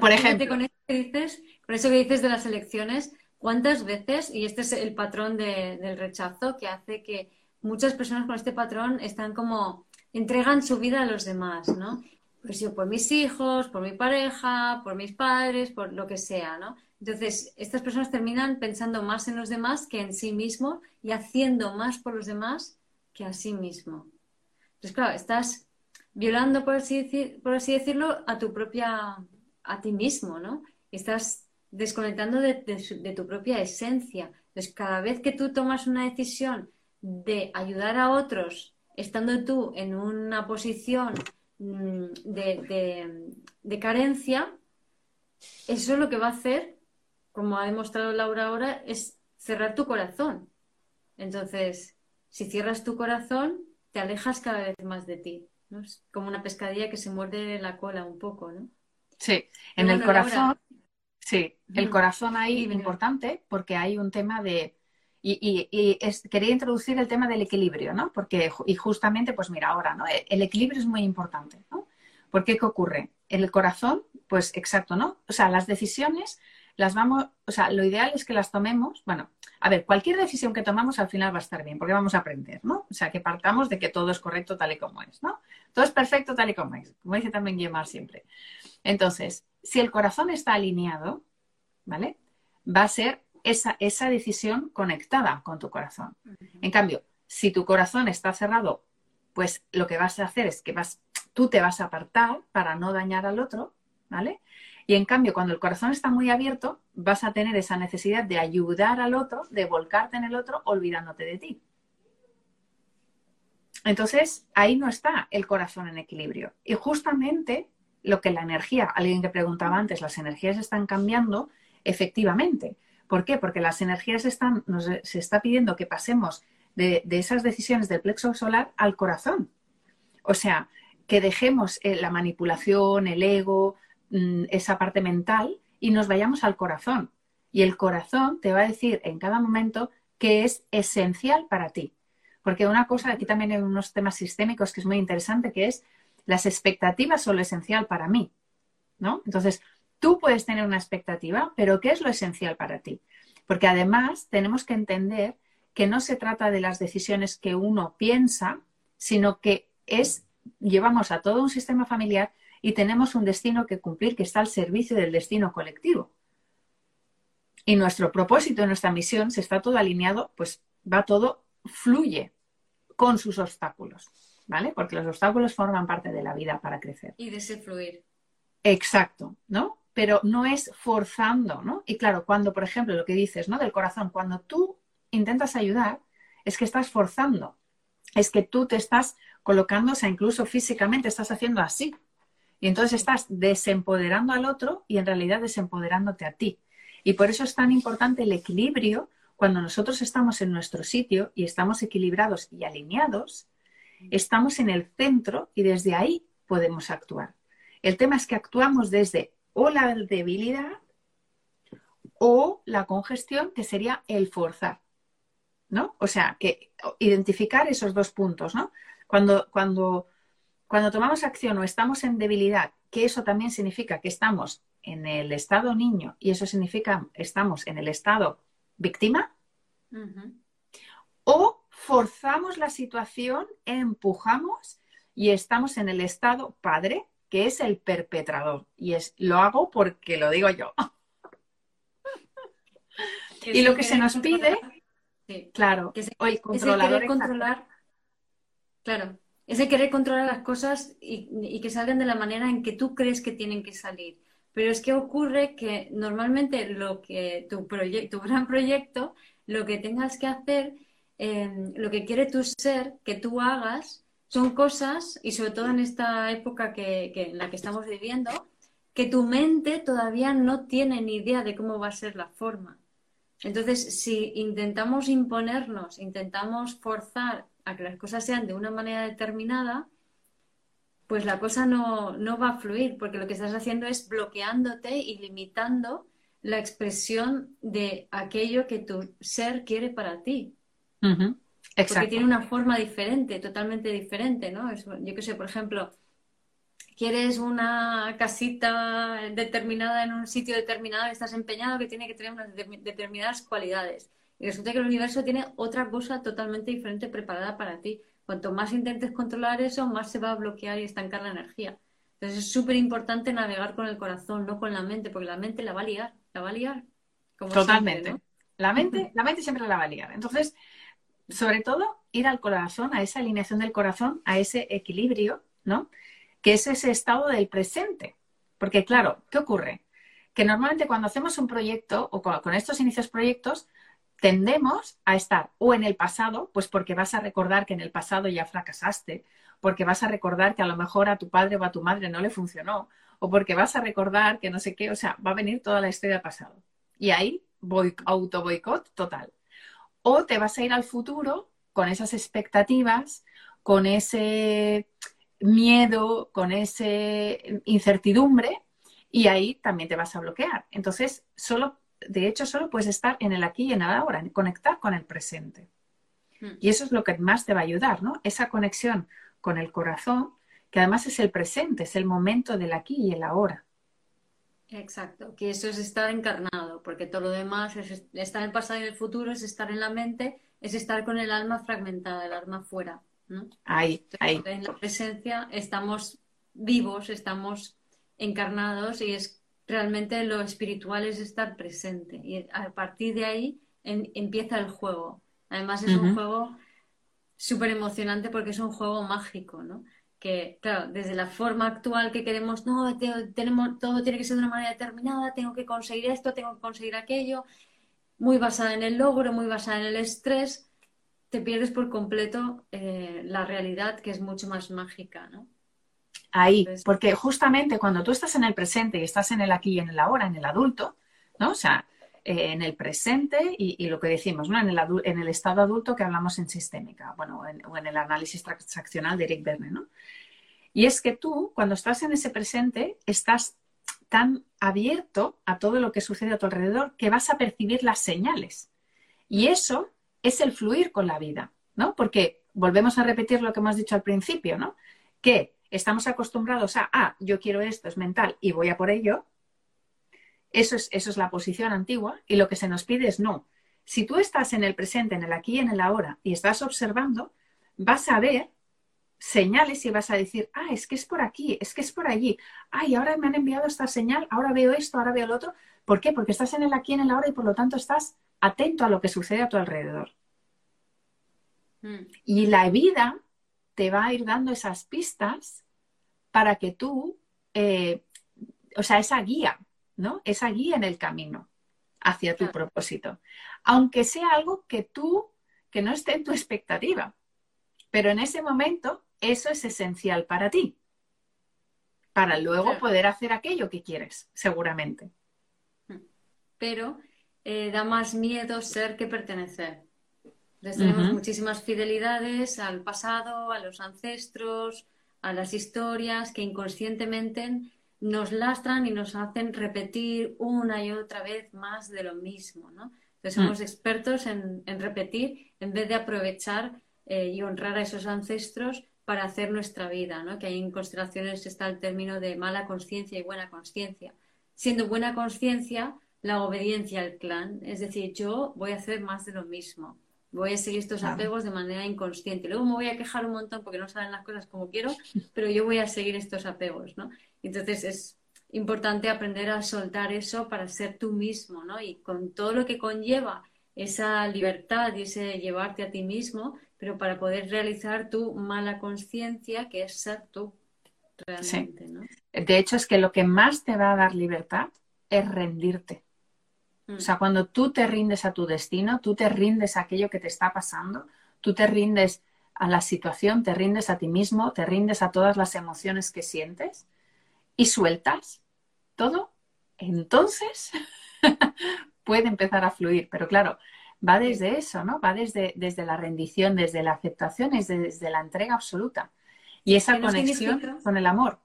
Por ejemplo. Con eso, que dices, con eso que dices de las elecciones, ¿cuántas veces, y este es el patrón del rechazo que hace que muchas personas con este patrón están como, entregan su vida a los demás, ¿no? Pues yo por mis hijos, por mi pareja, por mis padres, por lo que sea, ¿no? Entonces, estas personas terminan pensando más en los demás que en sí mismo y haciendo más por los demás que a sí mismo. Entonces, claro, estás violando, por así, por así decirlo, a tu propia, a ti mismo, ¿no? Estás desconectando de, tu propia esencia. Entonces, cada vez que tú tomas una decisión de ayudar a otros, estando tú en una posición mm, de, de, carencia, eso lo que va a hacer, como ha demostrado Laura ahora, es cerrar tu corazón. Entonces, si cierras tu corazón, te alejas cada vez más de ti. Es como una pescadilla que se muerde la cola un poco, ¿no? Sí, en el corazón, sí, el corazón ahí es importante porque hay un tema de... Y, quería introducir el tema del equilibrio, ¿no? Porque, y justamente, pues mira, ahora, ¿no? El equilibrio es muy importante, ¿no? ¿Por qué? ¿Qué ocurre? En el corazón, pues exacto, ¿no? O sea, las decisiones las vamos, o sea, lo ideal es que las tomemos, bueno, a ver, cualquier decisión que tomamos al final va a estar bien, porque vamos a aprender, ¿no? O sea, que partamos de que todo es correcto tal y como es, ¿no? Todo es perfecto tal y como es, como dice también Guillemar siempre. Entonces, si el corazón está alineado, ¿vale? Va a ser esa, esa decisión conectada con tu corazón. En cambio, si tu corazón está cerrado, pues lo que vas a hacer es que vas, tú te vas a apartar para no dañar al otro, ¿vale? Y en cambio, cuando el corazón está muy abierto, vas a tener esa necesidad de ayudar al otro, de volcarte en el otro, olvidándote de ti. Entonces, ahí no está el corazón en equilibrio. Y justamente lo que la energía, alguien que preguntaba antes, las energías están cambiando, efectivamente. ¿Por qué? Porque las energías están, nos, se está pidiendo que pasemos de, esas decisiones del plexo solar al corazón. O sea, que dejemos eh, la manipulación, el ego, mm, esa parte mental y nos vayamos al corazón. Y el corazón te va a decir en cada momento que es esencial para ti. Porque una cosa, aquí también hay unos temas sistémicos que es muy interesante, que es las expectativas son lo esencial para mí. ¿no? Entonces, tú puedes tener una expectativa, pero ¿qué es lo esencial para ti? Porque además tenemos que entender que no se trata de las decisiones que uno piensa, sino que es, llevamos a todo un sistema familiar y tenemos un destino que cumplir que está al servicio del destino colectivo. Y nuestro propósito, nuestra misión, se está todo alineado, pues va todo, fluye con sus obstáculos, ¿vale? Porque los obstáculos forman parte de la vida para crecer. Y de ese fluir. Exacto, ¿no? Pero no es forzando, ¿no? Y claro, cuando, por ejemplo, lo que dices, ¿no? Del corazón, cuando tú intentas ayudar, es que estás forzando, es que tú te estás colocando, o sea, incluso físicamente estás haciendo así. Y entonces estás desempoderando al otro y en realidad desempoderándote a ti. Y por eso es tan importante el equilibrio cuando nosotros estamos en nuestro sitio y estamos equilibrados y alineados, estamos en el centro y desde ahí podemos actuar. El tema es que actuamos desde o la debilidad o la congestión, que sería el forzar. ¿no? O sea, que identificar esos dos puntos, ¿no? Cuando, cuando, cuando tomamos acción o estamos en debilidad, que eso también significa que estamos en el estado niño y eso significa estamos en el estado víctima, o forzamos la situación, empujamos y estamos en el estado padre, que es el perpetrador. Y es, lo hago porque lo digo yo. y lo que se nos pide Claro, ese, querer controlar, claro, ese querer controlar las cosas y, que salgan de la manera en que tú crees que tienen que salir. Pero es que ocurre que normalmente lo que tu, gran proyecto, lo que tengas que hacer, em, lo que quiere tu ser que tú hagas, son cosas, y sobre todo en esta época que, en la que estamos viviendo, que tu mente todavía no tiene ni idea de cómo va a ser la forma. Entonces, si intentamos imponernos, intentamos forzar a que las cosas sean de una manera determinada, pues la cosa no, va a fluir, porque lo que estás haciendo es bloqueándote y limitando la expresión de aquello que tu ser quiere para ti. Exacto. Porque tiene una forma diferente, totalmente diferente, ¿no? yo qué sé, por ejemplo, quieres una casita determinada en un sitio determinado, estás empeñado que tiene que tener unas determinadas cualidades. Y resulta que el universo tiene otra cosa totalmente diferente preparada para ti. Cuanto más intentes controlar eso, más se va a bloquear y estancar la energía. Entonces es súper importante navegar con el corazón, no con la mente, porque la mente la va a liar, la va a liar. Totalmente. La mente, la mente siempre la va a liar. Entonces, sobre todo, ir al corazón, a esa alineación del corazón, a ese equilibrio, ¿no? que es ese estado del presente. Porque claro, ¿qué ocurre? Que normalmente cuando hacemos un proyecto o con, estos inicios proyectos, tendemos a estar o en el pasado, pues porque vas a recordar que en el pasado ya fracasaste, porque vas a recordar que a lo mejor a tu padre o a tu madre no le funcionó, o porque vas a recordar que no sé qué, o sea, va a venir toda la historia del pasado. Y ahí, voy, auto boicot total. O te vas a ir al futuro con esas expectativas, con ese miedo, con esa incertidumbre y ahí también te vas a bloquear. Entonces, solo, de hecho, solo puedes estar en el aquí y en el ahora, conectar con el presente. Hmm. Y eso es lo que más te va a ayudar, ¿no? Esa conexión con el corazón, que además es el presente, es el momento del aquí y el ahora. Exacto, que eso es estar encarnado, porque todo lo demás es estar en el pasado y en el futuro, es estar en la mente, es estar con el alma fragmentada, el alma fuera. Ahí, ahí. En la presencia estamos vivos, estamos encarnados y es realmente lo espiritual es estar presente. Y a partir de ahí empieza el juego. Además es un juego súper emocionante porque es un juego mágico, ¿no? Que, claro, desde la forma actual que queremos, no, tenemos, todo tiene que ser de una manera determinada, tengo que conseguir esto, tengo que conseguir aquello, muy basada en el logro, muy basada en el estrés, te pierdes por completo eh, la realidad que es mucho más mágica, ¿no? Ahí, porque justamente cuando tú estás en el presente y estás en el aquí y en el ahora, en el adulto, ¿no? O sea, eh, en el presente y, lo que decimos, ¿no? En el, en el, estado adulto que hablamos en sistémica, bueno, o en el análisis transaccional de Eric Berne, ¿no? Y es que tú, cuando estás en ese presente, estás tan abierto a todo lo que sucede a tu alrededor que vas a percibir las señales. Y eso es el fluir con la vida, ¿no? Porque volvemos a repetir lo que hemos dicho al principio, ¿no? Que estamos acostumbrados a, ah, yo quiero esto, es mental y voy a por ello. Eso es, eso es la posición antigua y lo que se nos pide es no. Si tú estás en el presente, en el aquí y en el ahora y estás observando, vas a ver señales y vas a decir, ah, es que es por aquí, es que es por allí, ay, ahora me han enviado esta señal, ahora veo esto, ahora veo lo otro. ¿Por qué? Porque estás en el aquí, en el ahora y por lo tanto estás atento a lo que sucede a tu alrededor. Mm. Y la vida te va a ir dando esas pistas para que tú, eh, o sea, esa guía, ¿no? Esa guía en el camino hacia tu propósito. Aunque sea algo que tú, que no esté en tu expectativa. Pero en ese momento eso es esencial para ti, para luego poder hacer aquello que quieres, seguramente. Pero eh, da más miedo ser que pertenecer. tenemos muchísimas fidelidades al pasado, a los ancestros, a las historias que inconscientemente nos lastran y nos hacen repetir una y otra vez más de lo mismo, ¿no? Entonces somos mm. expertos en, repetir en vez de aprovechar eh, y honrar a esos ancestros para hacer nuestra vida, ¿no? que ahí en constelaciones está el término de mala conciencia y buena conciencia. Siendo buena conciencia, la obediencia al clan, es decir, yo voy a hacer más de lo mismo, voy a seguir estos apegos de manera inconsciente. Luego me voy a quejar un montón porque no salen las cosas como quiero, pero yo voy a seguir estos apegos, ¿no? Entonces es importante aprender a soltar eso para ser tú mismo, ¿no? Y con todo lo que conlleva esa libertad y ese llevarte a ti mismo, pero para poder realizar tu mala conciencia, que es ser tú realmente. ¿no? De hecho, es que lo que más te va a dar libertad es rendirte. O sea, mm. cuando tú te rindes a tu destino, tú te rindes a aquello que te está pasando, tú te rindes a la situación, te rindes a ti mismo, te rindes a todas las emociones que sientes y sueltas todo, entonces puede empezar a fluir. Pero claro, va desde eso, ¿no? Va desde, desde la rendición, desde la aceptación, desde, desde la entrega absoluta. Y esa conexión con el amor.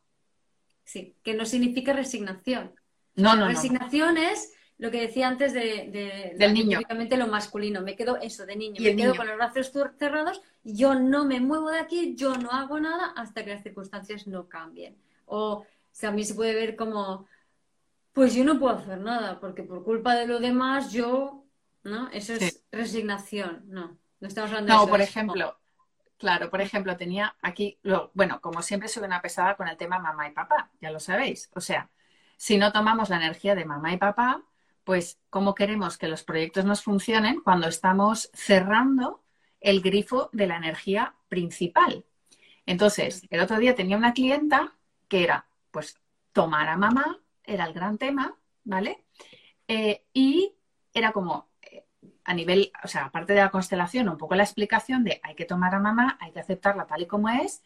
Sí, que no significa resignación. No, no. Resignación es lo que decía antes de, del niño. lo masculino. Me quedo eso de niño. me quedo con los brazos cerrados. Yo no me muevo de aquí, yo no hago nada hasta que las circunstancias no cambien. O, sea, a mí se puede ver como, pues yo no puedo hacer nada, porque por culpa de lo demás yo ¿no? Eso es resignación, no. No estamos hablando no, por ejemplo, claro, por ejemplo, tenía aquí, bueno, como siempre soy una pesada con el tema mamá y papá, ya lo sabéis. O sea, si no tomamos la energía de mamá y papá, pues ¿cómo queremos que los proyectos nos funcionen cuando estamos cerrando el grifo de la energía principal? Entonces, el otro día tenía una clienta que era, pues, tomar a mamá, era el gran tema, ¿vale? Eh, y era como, a nivel, o sea, aparte de la constelación, un poco la explicación de hay que tomar a mamá, hay que aceptarla tal y como es.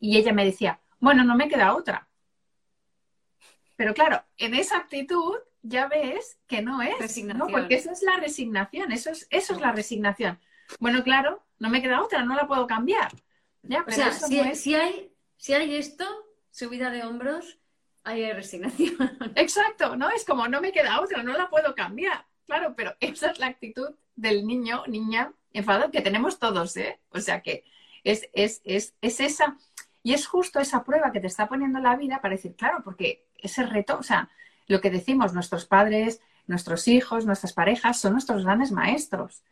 Y ella me decía, bueno, no me queda otra. Pero claro, en esa actitud ya ves que no es, resignación. porque eso es la resignación, eso es, eso es la resignación. Bueno, claro, no me queda otra, no la puedo cambiar. Ya, o sea, si, hay, si hay esto, subida de hombros, hay resignación. Exacto, ¿no? Es como no me queda otra, no la puedo cambiar. Claro, pero esa es la actitud del niño, niña, enfadado que tenemos todos, ¿eh? O sea que es, es, es, es esa, y es justo esa prueba que te está poniendo la vida para decir, claro, porque ese reto, o sea, lo que decimos, nuestros padres, nuestros hijos, nuestras parejas son nuestros grandes maestros.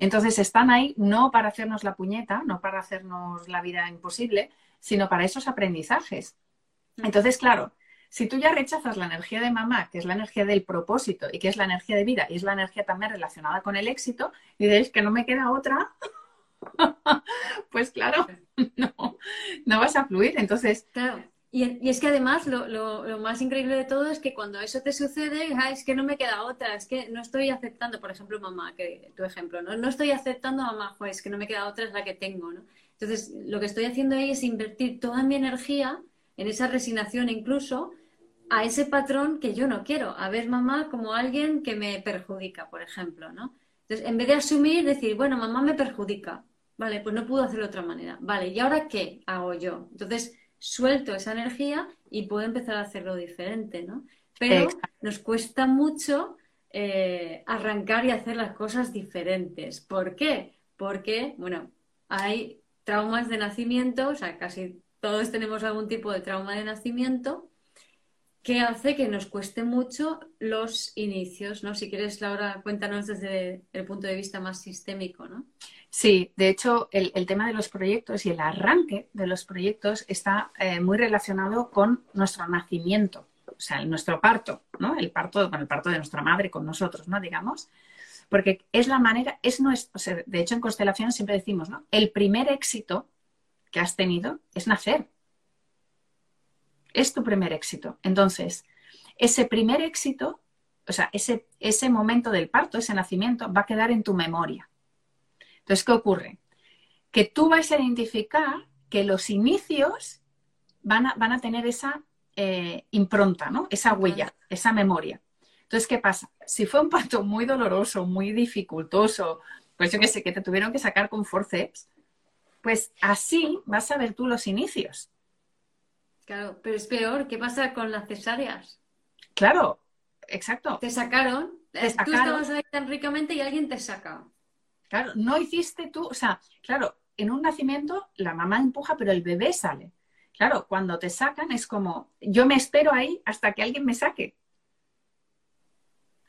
Entonces están ahí no para hacernos la puñeta, no para hacernos la vida imposible, sino para esos aprendizajes. Mm. Entonces, claro, si tú ya rechazas la energía de mamá, que es la energía del propósito y que es la energía de vida y es la energía también relacionada con el éxito, y dices que no me queda otra, pues claro, no, no vas a fluir. Entonces, claro. Y, es que además lo, más increíble de todo es que cuando eso te sucede, es que no me queda otra, es que no estoy aceptando, por ejemplo, mamá, que tu ejemplo, ¿no? No estoy aceptando a mamá, es que no me queda otra, es la que tengo, ¿no? Entonces, lo que estoy haciendo ahí es invertir toda mi energía en esa resignación incluso a ese patrón que yo no quiero, a ver mamá como alguien que me perjudica, por ejemplo, ¿no? Entonces, en vez de asumir, decir, bueno, mamá me perjudica, vale, pues no puedo hacerlo de otra manera, vale, ¿y ahora qué hago yo? Entonces, suelto esa energía y puedo empezar a hacerlo diferente, ¿no? Pero nos cuesta mucho eh, arrancar y hacer las cosas diferentes. ¿Por qué? Porque, bueno, hay traumas de nacimiento, o sea, casi todos tenemos algún tipo de trauma de nacimiento que hace que nos cueste mucho los inicios, ¿no? Si quieres, Laura, cuéntanos desde el punto de vista más sistémico, ¿no? Sí, de hecho, el, tema de los proyectos y el arranque de los proyectos está eh, muy relacionado con nuestro nacimiento, o sea, nuestro parto, ¿no? El parto, con el parto de nuestra madre con nosotros, ¿no? Digamos, porque es la manera, es nuestro, de hecho en constelaciones siempre decimos, ¿no? El primer éxito que has tenido es nacer. Es tu primer éxito. Entonces, ese primer éxito, o sea, ese, ese momento del parto, ese nacimiento, va a quedar en tu memoria. Entonces, ¿qué ocurre? Que tú vas a identificar que los inicios van a, van a tener esa eh, impronta, ¿no? Esa huella, esa memoria. Entonces, ¿qué pasa? Si fue un parto muy doloroso, muy dificultoso, pues yo que sé, que te tuvieron que sacar con forceps, pues así vas a ver tú los inicios. Claro, pero es peor. ¿Qué pasa con las cesáreas? Claro, exacto. Te sacaron. Te sacaron. Tú estabas ahí tan ricamente y alguien te saca. Claro, no hiciste tú, o sea, claro, en un nacimiento la mamá empuja, pero el bebé sale. Claro, cuando te sacan es como, yo me espero ahí hasta que alguien me saque.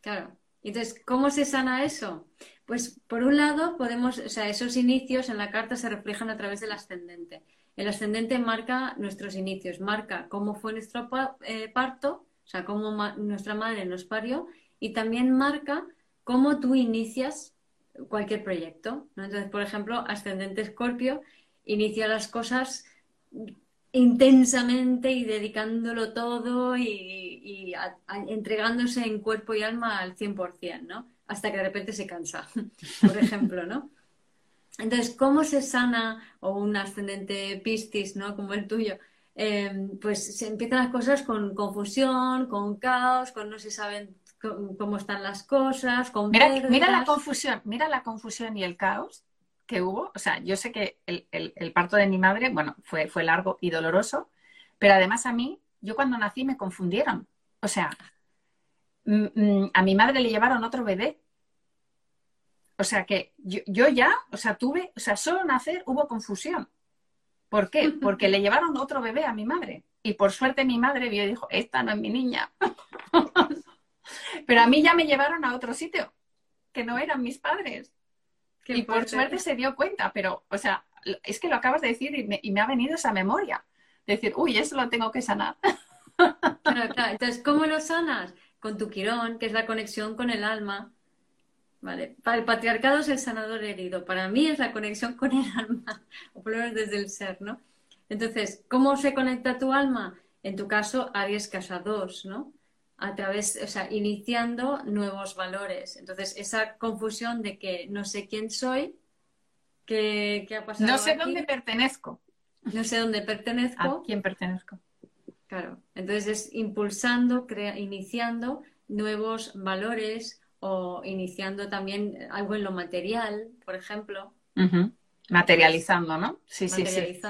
Claro. Entonces, ¿cómo se sana eso? Pues por un lado, podemos, o sea, esos inicios en la carta se reflejan a través del ascendente. El ascendente marca nuestros inicios, marca cómo fue nuestro eh, parto, o sea, cómo nuestra madre nos parió, y también marca cómo tú inicias cualquier proyecto. Entonces, por ejemplo, ascendente escorpio inicia las cosas intensamente y dedicándolo todo y, entregándose en cuerpo y alma al 100%, ¿no? Hasta que de repente se cansa, por ejemplo, ¿no? Entonces, ¿cómo se sana o un ascendente pistis, ¿no? Como el tuyo? Em, pues se empiezan las cosas con confusión, con caos, con no se saben cómo están las cosas, con mira, mira la confusión, mira la confusión y el caos que hubo, o sea, yo sé que el, parto de mi madre, bueno, fue, fue largo y doloroso, pero además a mí, yo cuando nací me confundieron. O sea, a mi madre le llevaron otro bebé. O sea que yo, ya, o sea, tuve, o sea, solo nacer hubo confusión. ¿Por qué? Porque le llevaron otro bebé a mi madre. Y por suerte mi madre vio y dijo, esta no es mi niña. Pero a mí ya me llevaron a otro sitio, que no eran mis padres y por suerte se dio cuenta, pero, o sea, es que lo acabas de decir y me, ha venido esa memoria. Decir, uy, eso lo tengo que sanar. Claro, claro. Entonces, ¿cómo lo sanas? Con tu quirón, que es la conexión con el alma. Vale. Para el patriarcado es el sanador herido. Para mí es la conexión con el alma, o por lo menos desde el ser, ¿no? Entonces, ¿cómo se conecta tu alma? En tu caso, Aries Casa 2, ¿no? A través, o sea, iniciando nuevos valores. Entonces, esa confusión de que no sé quién soy, qué, ha pasado. No sé dónde pertenezco. No sé dónde pertenezco. ¿A quién pertenezco? Claro. Entonces es impulsando, iniciando nuevos valores o iniciando también algo en lo material, por ejemplo. Materializando, ¿no? Sí, sí, sí.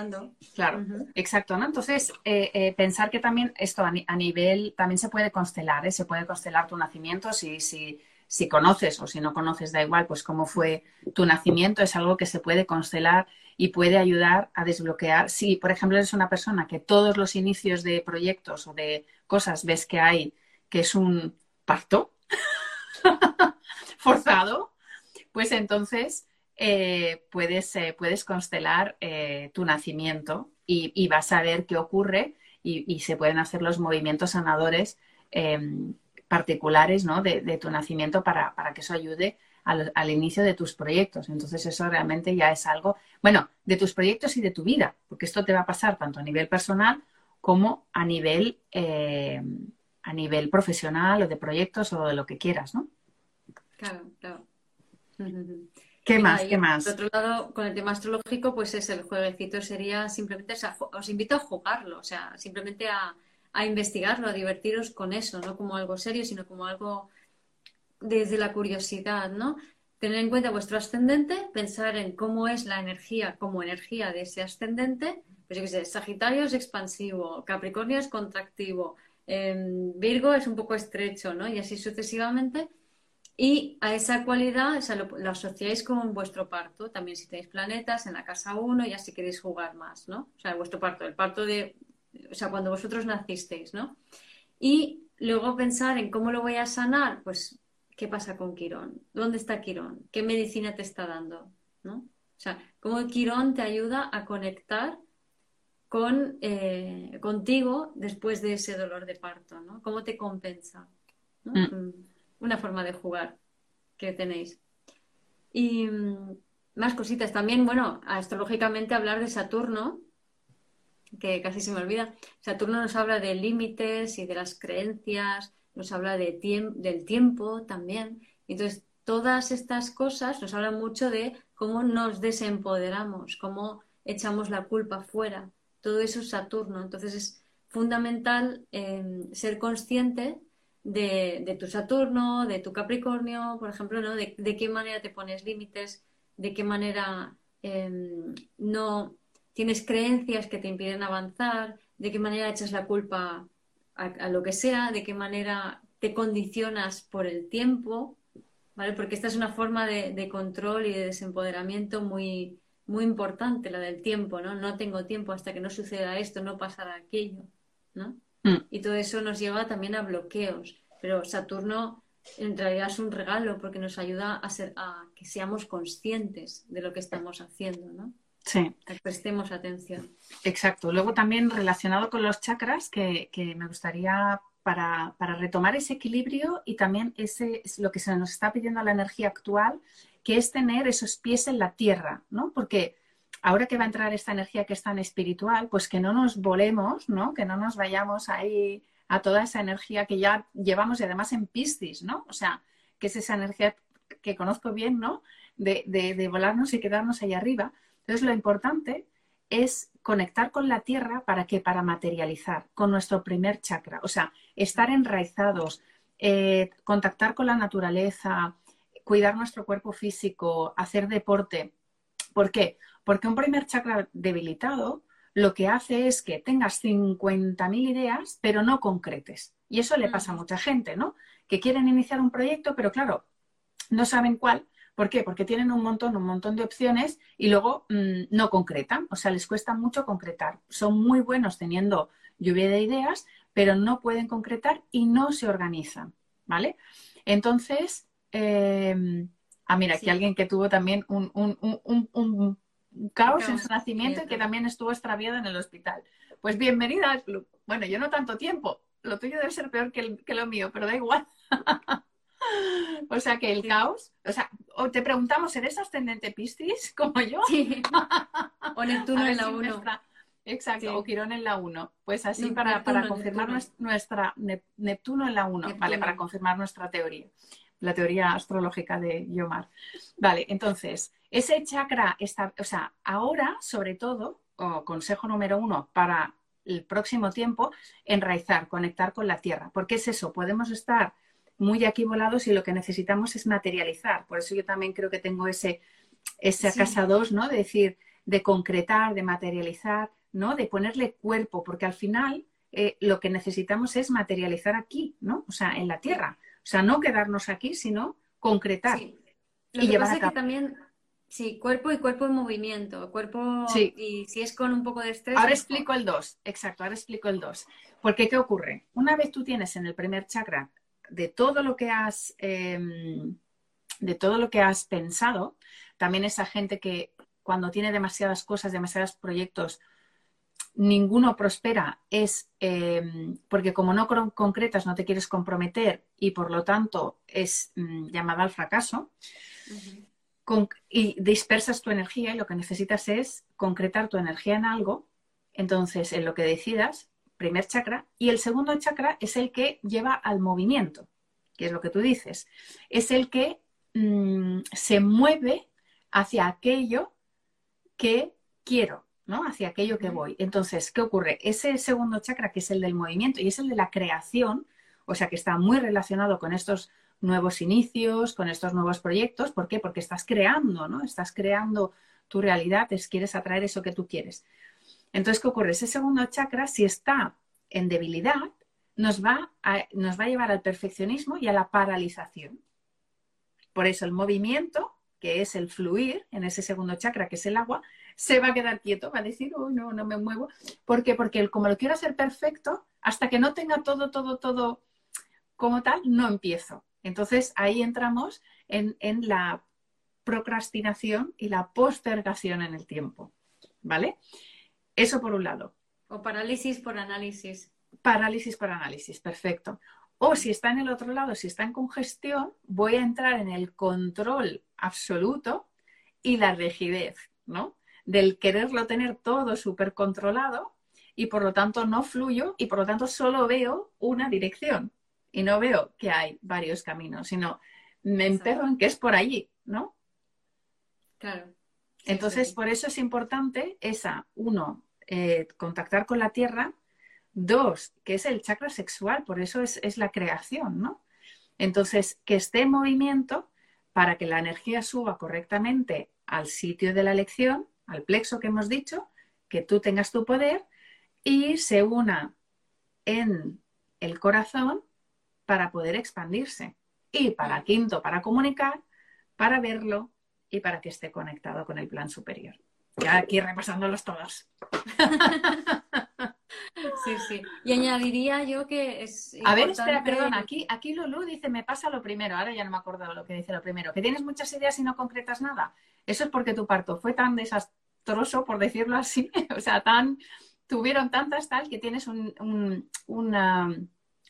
Claro, exacto, ¿no? Entonces, eh, eh, pensar que también esto a, nivel, también se puede constelar, ¿eh? Se puede constelar tu nacimiento si, si, si conoces o si no conoces, da igual, pues cómo fue tu nacimiento, es algo que se puede constelar y puede ayudar a desbloquear. Si, por ejemplo, eres una persona que todos los inicios de proyectos o de cosas ves que hay, que es un parto forzado, pues entonces eh, puedes, eh, puedes constelar eh, tu nacimiento y, vas a ver qué ocurre y, se pueden hacer los movimientos sanadores em, particulares ¿no? de, tu nacimiento para, que eso ayude al, inicio de tus proyectos. Entonces eso realmente ya es algo, bueno, de tus proyectos y de tu vida, porque esto te va a pasar tanto a nivel personal como a nivel, a nivel profesional o de proyectos o de lo que quieras, ¿no? Claro, claro. ¿Qué más? ¿Qué más? Por otro lado, con el tema astrológico, pues es el jueguecito sería simplemente, os invito a jugarlo, o sea, simplemente a, a investigarlo, a divertiros con eso, no como algo serio, sino como algo desde la curiosidad, ¿no? Tener en cuenta vuestro ascendente, pensar en cómo es la energía como energía de ese ascendente, pues yo qué sé, Sagitario es expansivo, Capricornio es contractivo, em, Virgo es un poco estrecho, ¿no? Y así sucesivamente. Y a esa cualidad o sea, lo, asociáis con vuestro parto, también si tenéis planetas en la casa 1, ya si queréis jugar más, ¿no? O sea, vuestro parto, el parto de, o sea, cuando vosotros nacisteis, ¿no? Y luego pensar en cómo lo voy a sanar, pues, ¿qué pasa con Quirón? ¿Dónde está Quirón? ¿Qué medicina te está dando? ¿No? O sea, cómo Quirón te ayuda a conectar con, eh, contigo después de ese dolor de parto, ¿no? ¿Cómo te compensa? Mm. Mm, una forma de jugar que tenéis. Y mm, más cositas. También, bueno, astrológicamente hablar de Saturno, que casi se me olvida. Saturno nos habla de límites y de las creencias, nos habla de del tiempo también. Entonces, todas estas cosas nos hablan mucho de cómo nos desempoderamos, cómo echamos la culpa fuera. Todo eso es Saturno. Entonces, es fundamental em, ser consciente de, tu Saturno, de tu Capricornio, por ejemplo, ¿no? de, qué manera te pones límites, de qué manera em, no tienes creencias que te impiden avanzar, de qué manera echas la culpa a, lo que sea, de qué manera te condicionas por el tiempo, ¿vale? Porque esta es una forma de, control y de desempoderamiento muy, muy importante, la del tiempo, ¿no? No tengo tiempo hasta que no suceda esto, no pasará aquello, ¿no? Mm. Y todo eso nos lleva también a bloqueos. Pero Saturno en realidad es un regalo porque nos ayuda a, ser, a que seamos conscientes de lo que estamos haciendo, ¿no? Sí. prestemos atención. Exacto. Luego también relacionado con los chakras, que, me gustaría para, retomar ese equilibrio y también ese lo que se nos está pidiendo a la energía actual, que es tener esos pies en la tierra, ¿no? Porque ahora que va a entrar esta energía que es tan espiritual, pues que no nos volemos, ¿no? Que no nos vayamos ahí a toda esa energía que ya llevamos y además en Piscis, ¿no? O sea, que es esa energía que conozco bien, ¿no? De, volarnos y quedarnos ahí arriba. Entonces, lo importante es conectar con la tierra para que para materializar con nuestro primer chakra, o sea, estar enraizados, eh, contactar con la naturaleza, cuidar nuestro cuerpo físico, hacer deporte. ¿Por qué? Porque un primer chakra debilitado lo que hace es que tengas 50.000 ideas, pero no concretes. Y eso le pasa a mucha gente, ¿no? Que quieren iniciar un proyecto, pero claro, no saben cuál ¿Por qué? Porque tienen un montón, un montón de opciones y luego mm, no concretan, o sea, les cuesta mucho concretar. Son muy buenos teniendo lluvia de ideas, pero no pueden concretar y no se organizan, ¿vale? Entonces, eh, ah, mira, aquí alguien que tuvo también un, caos en su nacimiento y que también estuvo extraviado en el hospital. Pues bienvenida al club. Bueno, yo no tanto tiempo, lo tuyo debe ser peor que, que lo mío, pero da igual. O sea que el caos, o sea, te preguntamos, ¿eres ascendente Piscis como yo? Sí. O Neptuno en la 1. Exacto, o Quirón en la 1. Pues así para, confirmar nuestra Neptuno en la 1, ¿vale? Para confirmar nuestra teoría, la teoría astrológica de Yomar. Vale, entonces, ese chakra está, o sea, ahora, sobre todo, o consejo número uno para el próximo tiempo, enraizar, conectar con la tierra. Porque es eso, podemos estar muy aquí volados y lo que necesitamos es materializar. Por eso yo también creo que tengo ese, ese casa 2, ¿no? De decir, de concretar, de materializar, ¿no? De ponerle cuerpo, porque al final eh, lo que necesitamos es materializar aquí, ¿no? O sea, en la tierra. O sea, no quedarnos aquí, sino concretar. Lo y que pasa es que también, sí, cuerpo y cuerpo en movimiento, cuerpo sí. y si es con un poco de estrés. Ahora explico el 2, exacto, ahora explico el 2. Porque, ¿qué ocurre? Una vez tú tienes en el primer chakra de todo lo que has, em, de todo lo que has pensado, también esa gente que cuando tiene demasiadas cosas, demasiados proyectos, ninguno prospera, es em, porque como no concretas, no te quieres comprometer y por lo tanto es mm, llamada al fracaso. y dispersas tu energía y lo que necesitas es concretar tu energía en algo. Entonces, en lo que decidas, primer chakra, y el segundo chakra es el que lleva al movimiento, que es lo que tú dices. Es el que mm, se mueve hacia aquello que quiero. ¿No? Hacia aquello que voy. Entonces, ¿qué ocurre? Ese segundo chakra, que es el del movimiento y es el de la creación, o sea, que está muy relacionado con estos nuevos inicios, con estos nuevos proyectos. ¿Por qué? Porque estás creando, ¿no? Estás creando tu realidad, es, quieres atraer eso que tú quieres. Entonces, ¿qué ocurre? Ese segundo chakra, si está en debilidad, nos va a, nos va a llevar al perfeccionismo y a la paralización. Por eso el movimiento, que es el fluir en ese segundo chakra, que es el agua, se va a quedar quieto, va a decir, oh, no, no me muevo. ¿Por qué? Porque como lo quiero hacer perfecto, hasta que no tenga todo, todo, todo como tal, no empiezo. Entonces ahí entramos en, la procrastinación y la postergación en el tiempo. ¿Vale? Eso por un lado. O parálisis por análisis. Parálisis por análisis, perfecto. O si está en el otro lado, si está en congestión, voy a entrar en el control absoluto y la rigidez, ¿no? Del quererlo tener todo súper controlado y por lo tanto no fluyo y por lo tanto solo veo una dirección y no veo que hay varios caminos, sino me emperro en que es por allí, ¿no? Claro. Entonces, por eso es importante esa, uno, eh, contactar con la tierra, dos, que es el chakra sexual, por eso es, es la creación, ¿no? Entonces, que esté en movimiento para que la energía suba correctamente al sitio de la elección, al plexo que hemos dicho, que tú tengas tu poder y se una en el corazón para poder expandirse. Y para quinto, para comunicar, para verlo y para que esté conectado con el plan superior. Ya aquí repasándolos todos. Sí, sí. Y añadiría yo que es. A ver, espera, perdón. Aquí, aquí Lulu dice: Me pasa lo primero. Ahora ya no me acuerdo lo que dice lo primero. Que tienes muchas ideas y no concretas nada. Eso es porque tu parto fue tan desastroso, por decirlo así. o sea, tan. Tuvieron tantas tal que tienes un, un,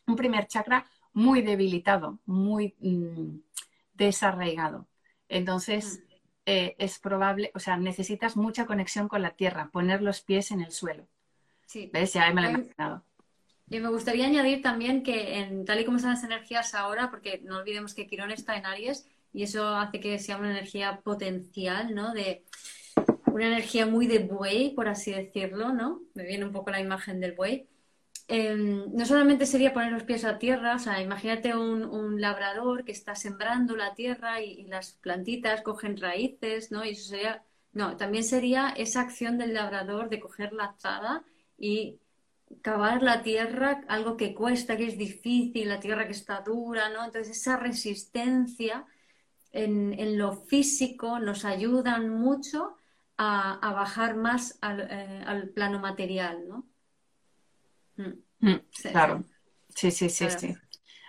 un primer chakra muy debilitado, muy mm, desarraigado. Entonces, mm. eh, es probable, o sea, necesitas mucha conexión con la tierra, poner los pies en el suelo. Sí. ¿Ves? Ya me lo he imaginado. Y me gustaría añadir también que en, tal y como están las energías ahora, porque no olvidemos que Quirón está en Aries y eso hace que sea una energía potencial, ¿no? De una energía muy de buey, por así decirlo, ¿no? Me viene un poco la imagen del buey. Em, no solamente sería poner los pies a tierra, o sea, imagínate un, labrador que está sembrando la tierra y, las plantitas cogen raíces, ¿no? Y eso sería, no, también sería esa acción del labrador de coger la azada y cavar la tierra, algo que cuesta, que es difícil, la tierra que está dura, ¿no? Entonces esa resistencia en, lo físico nos ayudan mucho a, bajar más al, eh, al plano material, ¿no? Mm. Mm, claro. Sí, sí, sí, sí.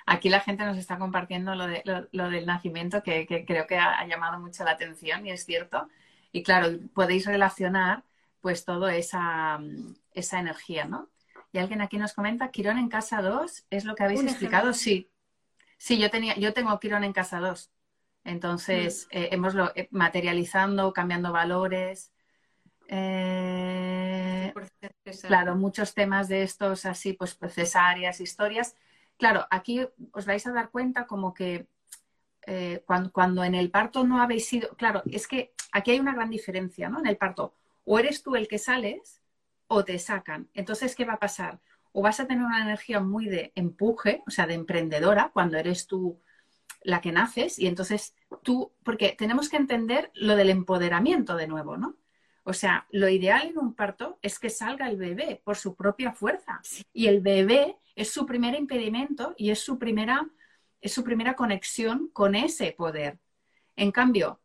Aquí la gente nos está compartiendo lo, de, lo, del nacimiento que, creo que ha, llamado mucho la atención y es cierto. Y claro, podéis relacionar pues toda esa, esa energía, ¿no? Y alguien aquí nos comenta, Quirón en casa 2, ¿es lo que habéis explicado? Sí. Sí, yo, tenía, yo tengo Quirón en casa 2. Entonces, mm. eh, hemos lo, eh, materializando, cambiando valores, eh, claro, muchos temas de estos así, pues cesáreas, historias. Claro, aquí os vais a dar cuenta como que eh, cuando, cuando, en el parto no habéis sido, claro, es que aquí hay una gran diferencia, ¿no? En el parto, o eres tú el que sales o te sacan. Entonces, ¿qué va a pasar? O vas a tener una energía muy de empuje, o sea, de emprendedora, cuando eres tú la que naces, y entonces tú, porque tenemos que entender lo del empoderamiento de nuevo, ¿no? O sea, lo ideal en un parto es que salga el bebé por su propia fuerza. Y el bebé es su primer impedimento y es su primera, es su primera conexión con ese poder. En cambio,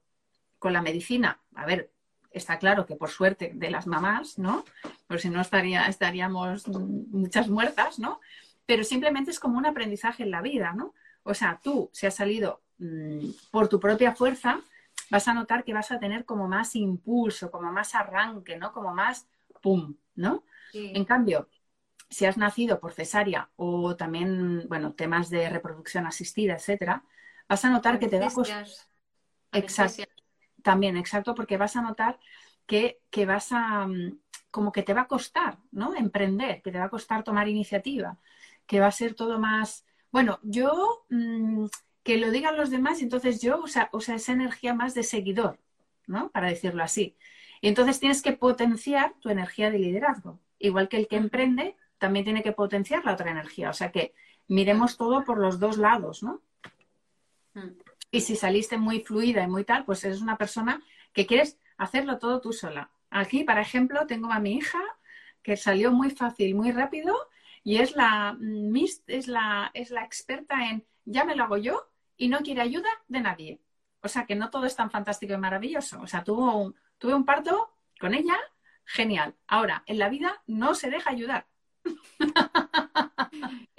con la medicina, a ver, está claro que por suerte de las mamás, ¿no? Por si no estaría, estaríamos muchas muertas, ¿no? Pero simplemente es como un aprendizaje en la vida, ¿no? O sea, tú, si has salido mm, por tu propia fuerza, vas a notar que vas a tener como más impulso, como más arranque, ¿no? Como más pum, ¿no? En cambio, si has nacido por cesárea o también, bueno, temas de reproducción asistida, etcétera, vas a notar que te va a costar. Exacto. También, exacto, porque vas a notar que, que, vas a, mm, como que te va a costar, ¿no? Emprender, que te va a costar tomar iniciativa, que va a ser todo más, bueno, yo mm, que lo digan los demás entonces yo, o sea, esa energía más de seguidor, ¿no? Para decirlo así. Y entonces tienes que potenciar tu energía de liderazgo. Igual que el que emprende, también tiene que potenciar la otra energía. O sea que miremos todo por los dos lados, ¿no? Mm. Y si saliste muy fluida y muy tal, pues eres una persona que quieres hacerlo todo tú sola. Aquí, por ejemplo, tengo a mi hija que salió muy fácil, muy rápido y es la, mm, es la, es la experta en ya me lo hago yo y no quiere ayuda de nadie. O sea que no todo es tan fantástico y maravilloso. O sea, tuvo un, tuve un parto con ella, genial. Ahora, en la vida no se deja ayudar.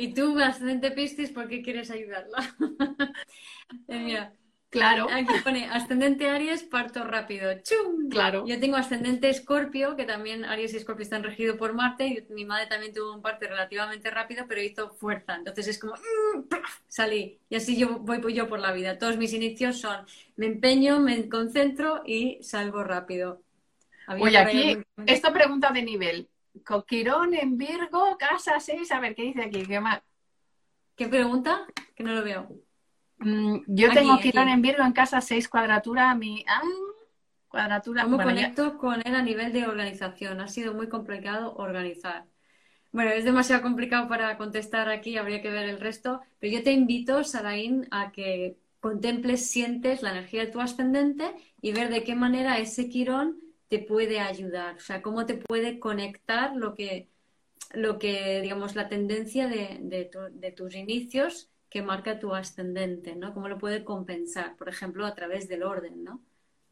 y tú, ascendente Piscis, ¿por qué quieres ayudarla? Eh, mira, Claro. Aquí pone ascendente Aries, parto rápido. ¡Chum! Claro. Yo tengo ascendente Escorpio, que también Aries y Escorpio están regidos por Marte, y mi madre también tuvo un parto relativamente rápido, pero hizo fuerza. Entonces es como mm, salí. Y así yo voy yo por la vida. Todos mis inicios son me empeño, me concentro y salgo rápido. Oye, aquí, esta pregunta de nivel. Coquirón en Virgo, casa 6. A ver, ¿qué dice aquí? ¿Qué, más? ¿Qué pregunta? Que no lo veo. Mm, yo tengo Quirón en Virgo en casa 6 cuadratura, mi ah, cuadratura. ¿Cómo conecto con él a nivel de organización? Ha sido muy complicado organizar. Bueno, es demasiado complicado para contestar aquí, habría que ver el resto, pero yo te invito, Saraín, a que contemples, sientes la energía de tu ascendente y ver de qué manera ese Quirón te puede ayudar, o sea, cómo te puede conectar lo que, lo que digamos, la tendencia de, tus inicios que marca tu ascendente, ¿no? Cómo lo puede compensar, por ejemplo, a través del orden, ¿no?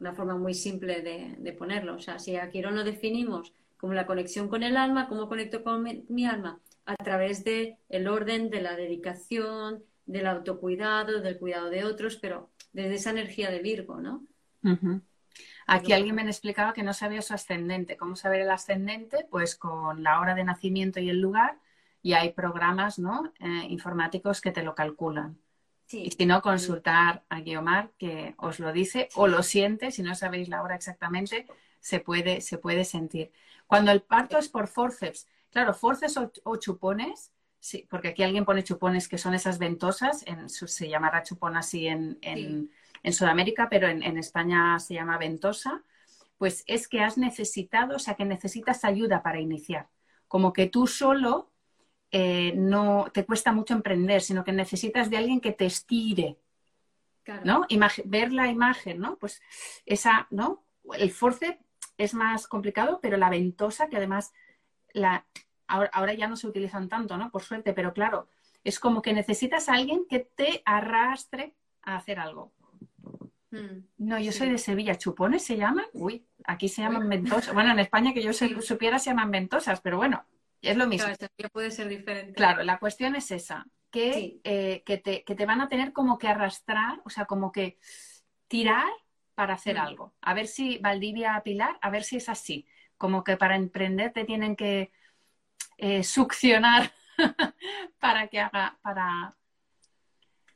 Una forma muy simple de, ponerlo. O sea, si a Quirón lo definimos como la conexión con el alma, ¿cómo conecto con mi, alma? A través del el orden, de la dedicación, del autocuidado, del cuidado de otros, pero desde esa energía de Virgo, ¿no? Aquí alguien me explicaba que no sabía su ascendente. ¿Cómo saber el ascendente? Pues con la hora de nacimiento y el lugar y hay programas ¿no? Eh, informáticos que te lo calculan. Y si no, consultar a Guiomar, que os lo dice, o lo siente, si no sabéis la hora exactamente, se puede, se puede sentir. Cuando el parto es por forceps, claro, forceps o, chupones, sí, porque aquí alguien pone chupones que son esas ventosas, en, se llamará chupón así en, en, Sudamérica, pero en, en España se llama ventosa, pues es que has necesitado, o sea, que necesitas ayuda para iniciar. Como que tú solo eh, no te cuesta mucho emprender, sino que necesitas de alguien que te estire. ¿No? ver la imagen, ¿no? Pues esa, ¿no? El force es más complicado, pero la ventosa, que además la, ahora, ya no se utilizan tanto, ¿no? Por suerte, pero claro, es como que necesitas a alguien que te arrastre a hacer algo. Hmm, no, yo soy de Sevilla. ¿Chupones se llaman? Uy, aquí se llaman ventosas. Bueno, en España que yo supiera se llaman ventosas, pero bueno, es lo mismo. Claro, puede ser diferente. Claro, la cuestión es esa, que, eh, que, te, que, te, van a tener como que arrastrar, o sea, como que tirar para hacer mm. algo. A ver si Valdivia Pilar, a ver si es así. Como que para emprender te tienen que eh, succionar para que haga, para...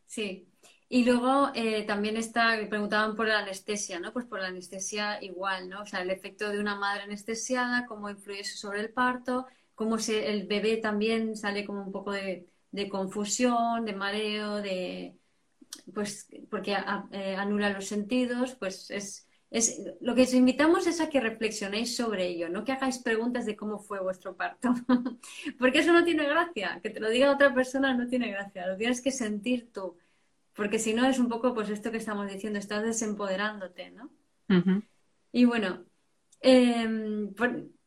Sí, y luego eh, también está, preguntaban por la anestesia, ¿no? Pues por la anestesia igual, ¿no? O sea, el efecto de una madre anestesiada, cómo influye sobre el parto, cómo se, el bebé también sale como un poco de, confusión, de mareo, de pues porque eh, anula los sentidos, pues es, es lo que os invitamos es a que reflexionéis sobre ello, no que hagáis preguntas de cómo fue vuestro parto, porque eso no tiene gracia, que te lo diga otra persona no tiene gracia, lo tienes que sentir tú, porque si no es un poco pues esto que estamos diciendo, estás desempoderándote, ¿no? Y bueno, eh,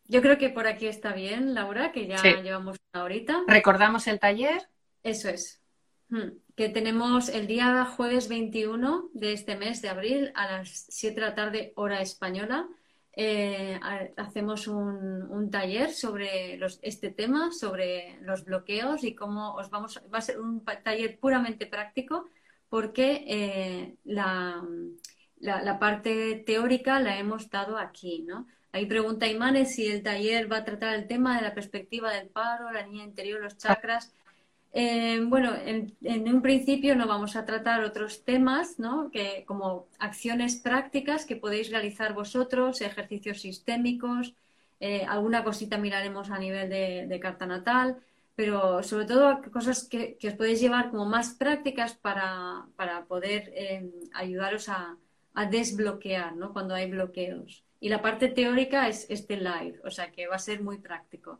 yo creo que por aquí está bien, Laura, que ya llevamos una horita. ¿Recordamos el taller? Eso es. Hmm. Que tenemos el día jueves 21 de este mes de abril a las 7 de la tarde, hora española. Eh, hacemos un, taller sobre este tema, sobre los bloqueos y cómo os vamos. Va a ser un taller puramente práctico porque eh, la, la parte teórica la hemos dado aquí, ¿no? Ahí pregunta Imanes si el taller va a tratar el tema de la perspectiva del paro, la niña interior, los chakras. Eh, bueno, en, un principio no vamos a tratar otros temas, ¿no? Que, como acciones prácticas que podéis realizar vosotros, ejercicios sistémicos, eh, alguna cosita miraremos a nivel de, carta natal, pero sobre todo cosas que, os podéis llevar como más prácticas para, poder eh, ayudaros a, a desbloquear, ¿no? Cuando hay bloqueos y la parte teórica es este live, o sea que va a ser muy práctico.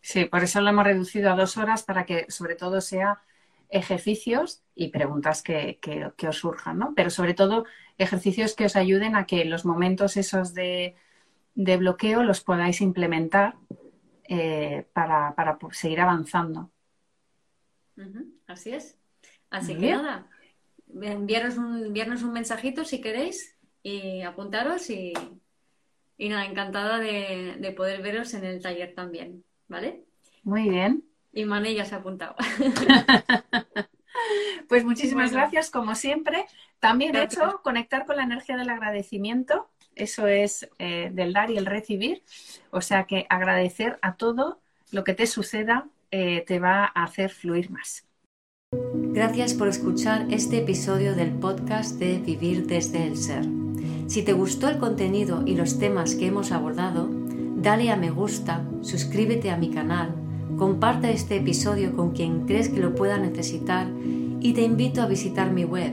Sí, por eso lo hemos reducido a dos horas para que sobre todo sea ejercicios y preguntas que, os surjan, ¿no? Pero sobre todo ejercicios que os ayuden a que los momentos esos de, bloqueo los podáis implementar eh, para, seguir avanzando. Así es. Así que nada, enviaros un, enviarnos un mensajito si queréis y apuntaros y, nada, encantada de, de poder veros en el taller también, ¿vale? Muy bien. Y Mane ya se ha apuntado. pues muchísimas gracias, como siempre. También he hecho conectar con la energía del agradecimiento. Eso es eh, del dar y el recibir. O sea que agradecer a todo lo que te suceda eh, te va a hacer fluir más. Gracias por escuchar este episodio del podcast de Vivir desde el Ser. Si te gustó el contenido y los temas que hemos abordado, dale a me gusta, suscríbete a mi canal Comparte este episodio con quien crees que lo pueda necesitar y te invito a visitar mi web